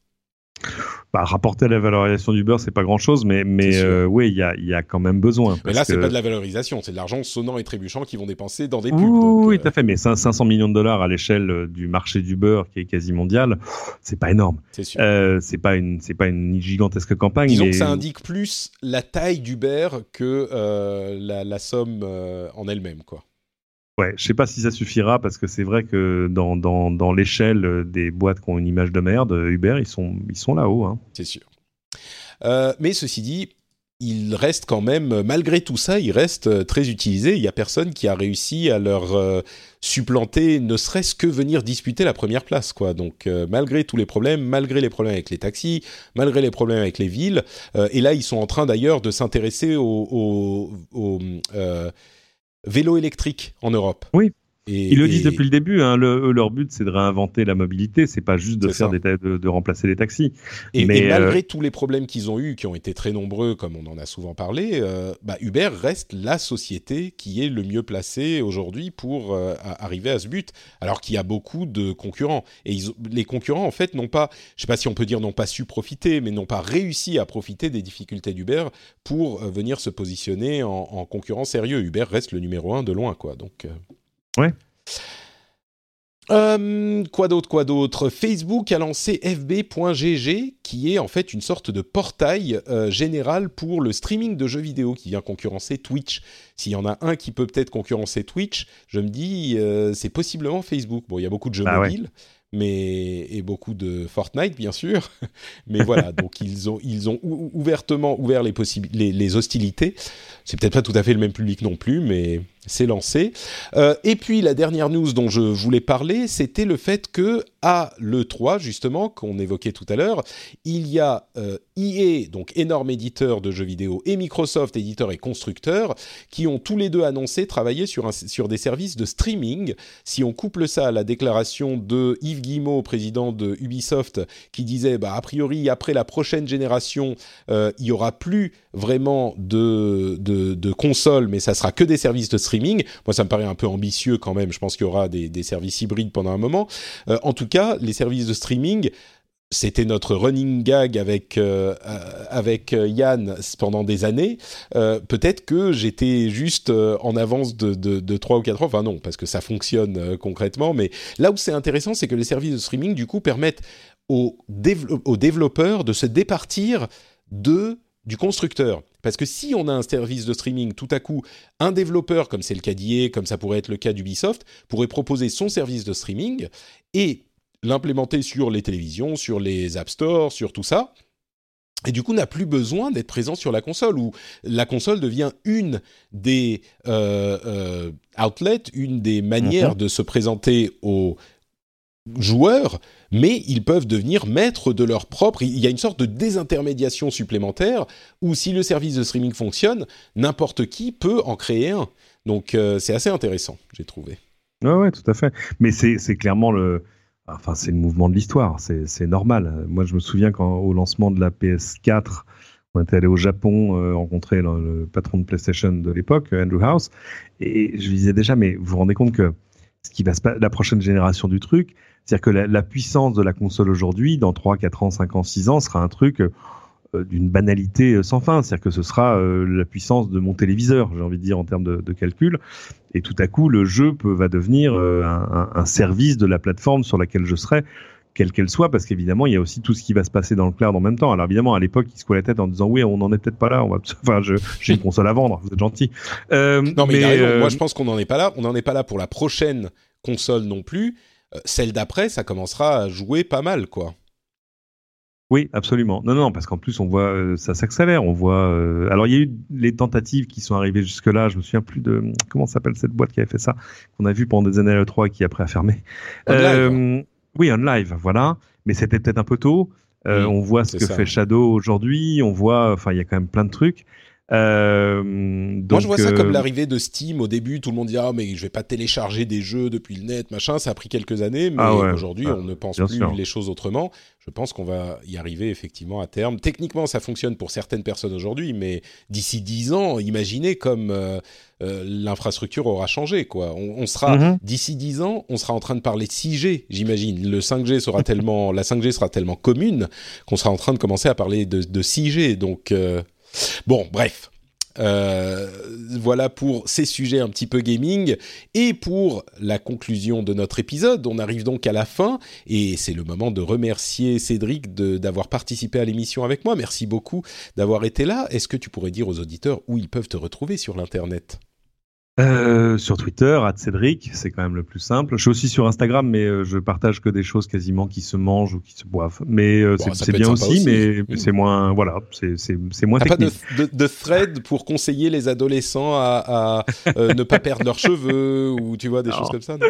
Bah, à la valorisation du beurre, c'est pas grand chose, mais mais euh, oui, il y a y a quand même besoin. Mais là, c'est que- pas de la valorisation, c'est de l'argent sonnant et trébuchant qu'ils vont dépenser dans des pubs. Oui, donc, oui, euh, tout à fait. Mais cin- 500 millions de dollars à l'échelle euh, du marché du beurre, qui est quasi mondial, c'est pas énorme. c'est sûr. Euh, c'est pas une, c'est pas une gigantesque campagne. Disons mais... que ça indique plus la taille d'Uber que euh, la, la somme en elle-même, quoi. Ouais, je sais pas si ça suffira parce que c'est vrai que dans dans dans l'échelle des boîtes qui ont une image de merde, Uber, ils sont ils sont là-haut. Hein. c'est sûr. Euh, mais ceci dit, il reste quand même, malgré tout ça, il reste euh, très utilisé. Il y a personne qui a réussi à leur euh, supplanter, ne serait-ce que venir disputer la première place, quoi. Donc, malgré tous les problèmes, malgré les problèmes avec les taxis, malgré les problèmes avec les villes, et là, ils sont en train d'ailleurs de s'intéresser au, au, au, vélo électrique en Europe. Oui. Et, Ils le et- disent depuis le début. Hein, le, leur but, c'est de réinventer la mobilité. C'est pas juste de faire des de, de remplacer les taxis. Et, Mais, et malgré euh, tous les problèmes qu'ils ont eus, qui ont été très nombreux, comme on en a souvent parlé, euh, bah, Uber reste la société qui est le mieux placée aujourd'hui pour euh, arriver à ce but, alors qu'il y a beaucoup de concurrents. Et ils les concurrents, en fait, n'ont pas, je sais pas si on peut dire n'ont pas su profiter, mais n'ont pas réussi à profiter des difficultés d'Uber pour euh, venir se positionner en, en concurrent sérieux. Uber reste le numéro un de loin, quoi. Donc. Ouais. Euh, quoi d'autre, quoi d'autre? Facebook a lancé fb.gg, qui est en fait une sorte de portail euh, général pour le streaming de jeux vidéo qui vient concurrencer Twitch. S'il y en a un qui peut peut-être concurrencer Twitch, je me dis euh, c'est possiblement Facebook. Bon, il y a beaucoup de jeux Ah ouais. mobiles, mais et beaucoup de Fortnite bien sûr. (laughs) mais voilà, (laughs) donc ils ont ils ont ou- ouvertement ouvert les, les, les hostilités. C'est peut-être pas tout à fait le même public non plus, mais c'est lancé. Euh, et puis la dernière news dont je voulais parler, c'était le fait que à l'E3, justement, qu'on évoquait tout à l'heure, il y a euh, EA, donc énorme éditeur de jeux vidéo, et Microsoft, éditeur et constructeur, qui ont tous les deux annoncé travailler sur, un- sur des services de streaming. Si on couple ça à la déclaration de Yves Guillemot, président de Ubisoft, qui disait, bah, a priori, après la prochaine génération, euh, il y aura plus vraiment de, de, de consoles, mais ça sera que des services de streaming. Moi, ça me paraît un peu ambitieux quand même. Je pense qu'il y aura des, services hybrides pendant un moment. Euh, en tout cas, les services de streaming, c'était notre running gag avec euh, avec euh, Yann pendant des années. Peut-être que j'étais juste en avance de, de, de 3 ou 4 ans. Enfin non, parce que ça fonctionne concrètement. Mais là où c'est intéressant, c'est que les services de streaming, du coup, permettent aux, aux développeurs de se départir de du constructeur. Parce que si on a un service de streaming, tout à coup, un développeur, comme c'est le cas d'IA, comme ça pourrait être le cas d'Ubisoft, pourrait proposer son service de streaming et l'implémenter sur les télévisions, sur les App Store, sur tout ça. Et du coup, n'a plus besoin d'être présent sur la console, où la console devient une des euh, euh, outlets, une des manières de se présenter aux joueurs, mais ils peuvent devenir maîtres de leur propre. Il y a une sorte de désintermédiation supplémentaire où si le service de streaming fonctionne, n'importe qui peut en créer un. Donc euh, c'est assez intéressant, j'ai trouvé. Ouais, ouais, tout à fait. Mais c'est clairement le, enfin c'est le mouvement de l'histoire. C'est normal. Moi, je me souviens quand au lancement de la PS4, On était allé au Japon euh, rencontrer le, patron de PlayStation de l'époque, Andrew House, et je lui disais déjà, mais vous vous rendez compte que ce qui va se la prochaine génération du truc, c'est-à-dire que la, la, puissance de la console aujourd'hui, dans 3, 4 ans, 5 ans, 6 ans, sera un truc euh, d'une banalité sans fin. C'est-à-dire que ce sera euh, la puissance de mon téléviseur, j'ai envie de dire, en termes de, de, calcul. Et tout à coup, le jeu peut, va devenir euh, un, un, service de la plateforme sur laquelle je serai quelle qu'elle soit, parce qu'évidemment, il y a aussi tout ce qui va se passer dans le cloud en même temps. Alors évidemment, à l'époque, ils se la tête en disant oui, on n'en est peut-être pas là. On va, (laughs) enfin, j'ai une console à vendre. Vous êtes gentil. Euh, non, mais, mais euh... moi, je pense qu'on n'en est pas là. On n'en est pas là pour la prochaine console non plus. Euh, celle d'après, ça commencera à jouer pas mal, quoi. Oui, absolument. Non, non, parce qu'en plus, on voit, euh, ça s'accélère. On voit. Euh, alors, il y a eu les tentatives qui sont arrivées jusque-là. Je me souviens plus de comment s'appelle cette boîte qui avait fait ça, qu'on a vu pendant des années à l'E3 et qui après a fermé. Euh, oui, on live, voilà. Mais c'était peut-être un peu tôt. Oui, on voit ce que ça. fait Shadow aujourd'hui. On voit, enfin, il y a quand même plein de trucs. Euh, donc, Moi, je vois ça comme l'arrivée de Steam. Au début, tout le monde dit ah mais je vais pas télécharger des jeux depuis le net, machin. Ça a pris quelques années, mais ah ouais, aujourd'hui, ah, on ne pense plus sûr. les choses autrement. Je pense qu'on va y arriver effectivement à terme. Techniquement, ça fonctionne pour certaines personnes aujourd'hui, mais d'ici dix ans, imaginez comme euh, euh, l'infrastructure aura changé. Quoi. On, on sera Mhm. mm -hmm. d'ici dix ans, on sera en train de parler de 6G. J'imagine. Le 5G sera tellement, (laughs) la 5G sera tellement commune qu'on sera en train de commencer à parler de, de 6G. Donc euh, bon, bref. Euh, voilà pour ces sujets un petit peu gaming et pour la conclusion de notre épisode. On arrive donc à la fin et c'est le moment de remercier Cédric d'avoir participé à l'émission avec moi. Merci beaucoup d'avoir été là. Est-ce que tu pourrais dire aux auditeurs où ils peuvent te retrouver sur l'internet? Euh, sur Twitter, Cédric, c'est quand même le plus simple. Je suis aussi sur Instagram, mais euh, je partage que des choses quasiment qui se mangent ou qui se boivent. Mais euh, Bon, c'est bien aussi, mais c'est moins, voilà, c'est moins T'as pas de, technique. de, de thread pour conseiller les adolescents à, à euh, ne pas perdre leurs cheveux ou tu vois des Non. choses comme ça non?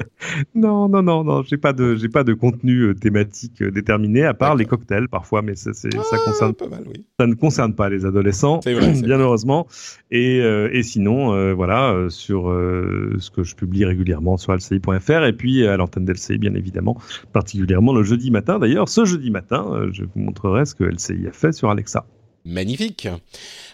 Non, non, non, non, j'ai pas de, j'ai pas de contenu thématique déterminé à part les cocktails parfois, mais ça, Ah, concerne, pas mal, oui. ça ne concerne pas les adolescents, vrai, bien vrai. heureusement. Et, et sinon, voilà, euh, euh, ce que je publie régulièrement sur lci.fr et puis à l'antenne d'LCI, bien évidemment, particulièrement le jeudi matin. D'ailleurs, ce jeudi matin, euh, je vous montrerai ce que LCI a fait sur Alexa. Magnifique.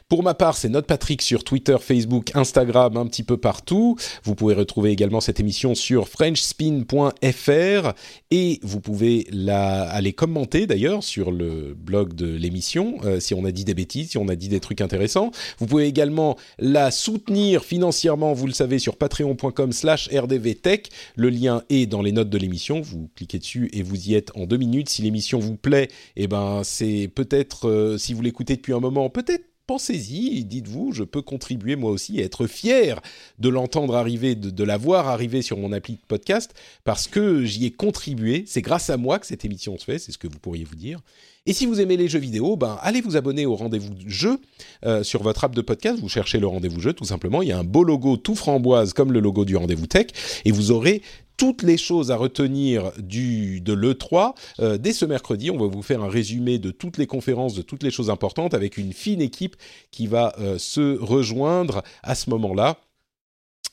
Pour ma part, c'est Note Patrick sur Twitter, Facebook, Instagram, un petit peu partout. Vous pouvez retrouver également cette émission sur frenchspin.fr et vous pouvez la, aller commenter d'ailleurs sur le blog de l'émission euh, si on a dit des bêtises, si on a dit des trucs intéressants. Vous pouvez également la soutenir financièrement, vous le savez, sur patreon.com slash rdvtech. Le lien est dans les notes de l'émission. Vous cliquez dessus et vous y êtes en deux minutes. Si l'émission vous plaît, eh ben, c'est peut-être, euh, si vous l'écoutez depuis un moment, peut-être pensez-y, dites-vous, je peux contribuer moi aussi et être fier de l'entendre arriver, de, de la voir arriver sur mon appli de podcast, parce que j'y ai contribué. C'est grâce à moi que cette émission se fait, c'est ce que vous pourriez vous dire. Et si vous aimez les jeux vidéo, ben allez vous abonner au rendez-vous jeu euh, sur votre app de podcast. Vous cherchez le rendez-vous jeu, tout simplement. Il y a un beau logo tout framboise comme le logo du rendez-vous tech, et vous aurez toutes les choses à retenir du, de l'E3. Euh, dès ce mercredi, on va vous faire un résumé de toutes les conférences, de toutes les choses importantes, avec une fine équipe qui va euh, se rejoindre à ce moment-là.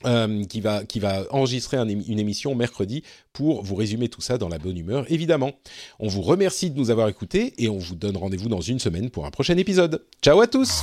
Euh, qui, va, qui va enregistrer un, une émission mercredi pour vous résumer tout ça dans la bonne humeur, évidemment. On vous remercie de nous avoir écoutés et on vous donne rendez-vous dans une semaine pour un prochain épisode. Ciao à tous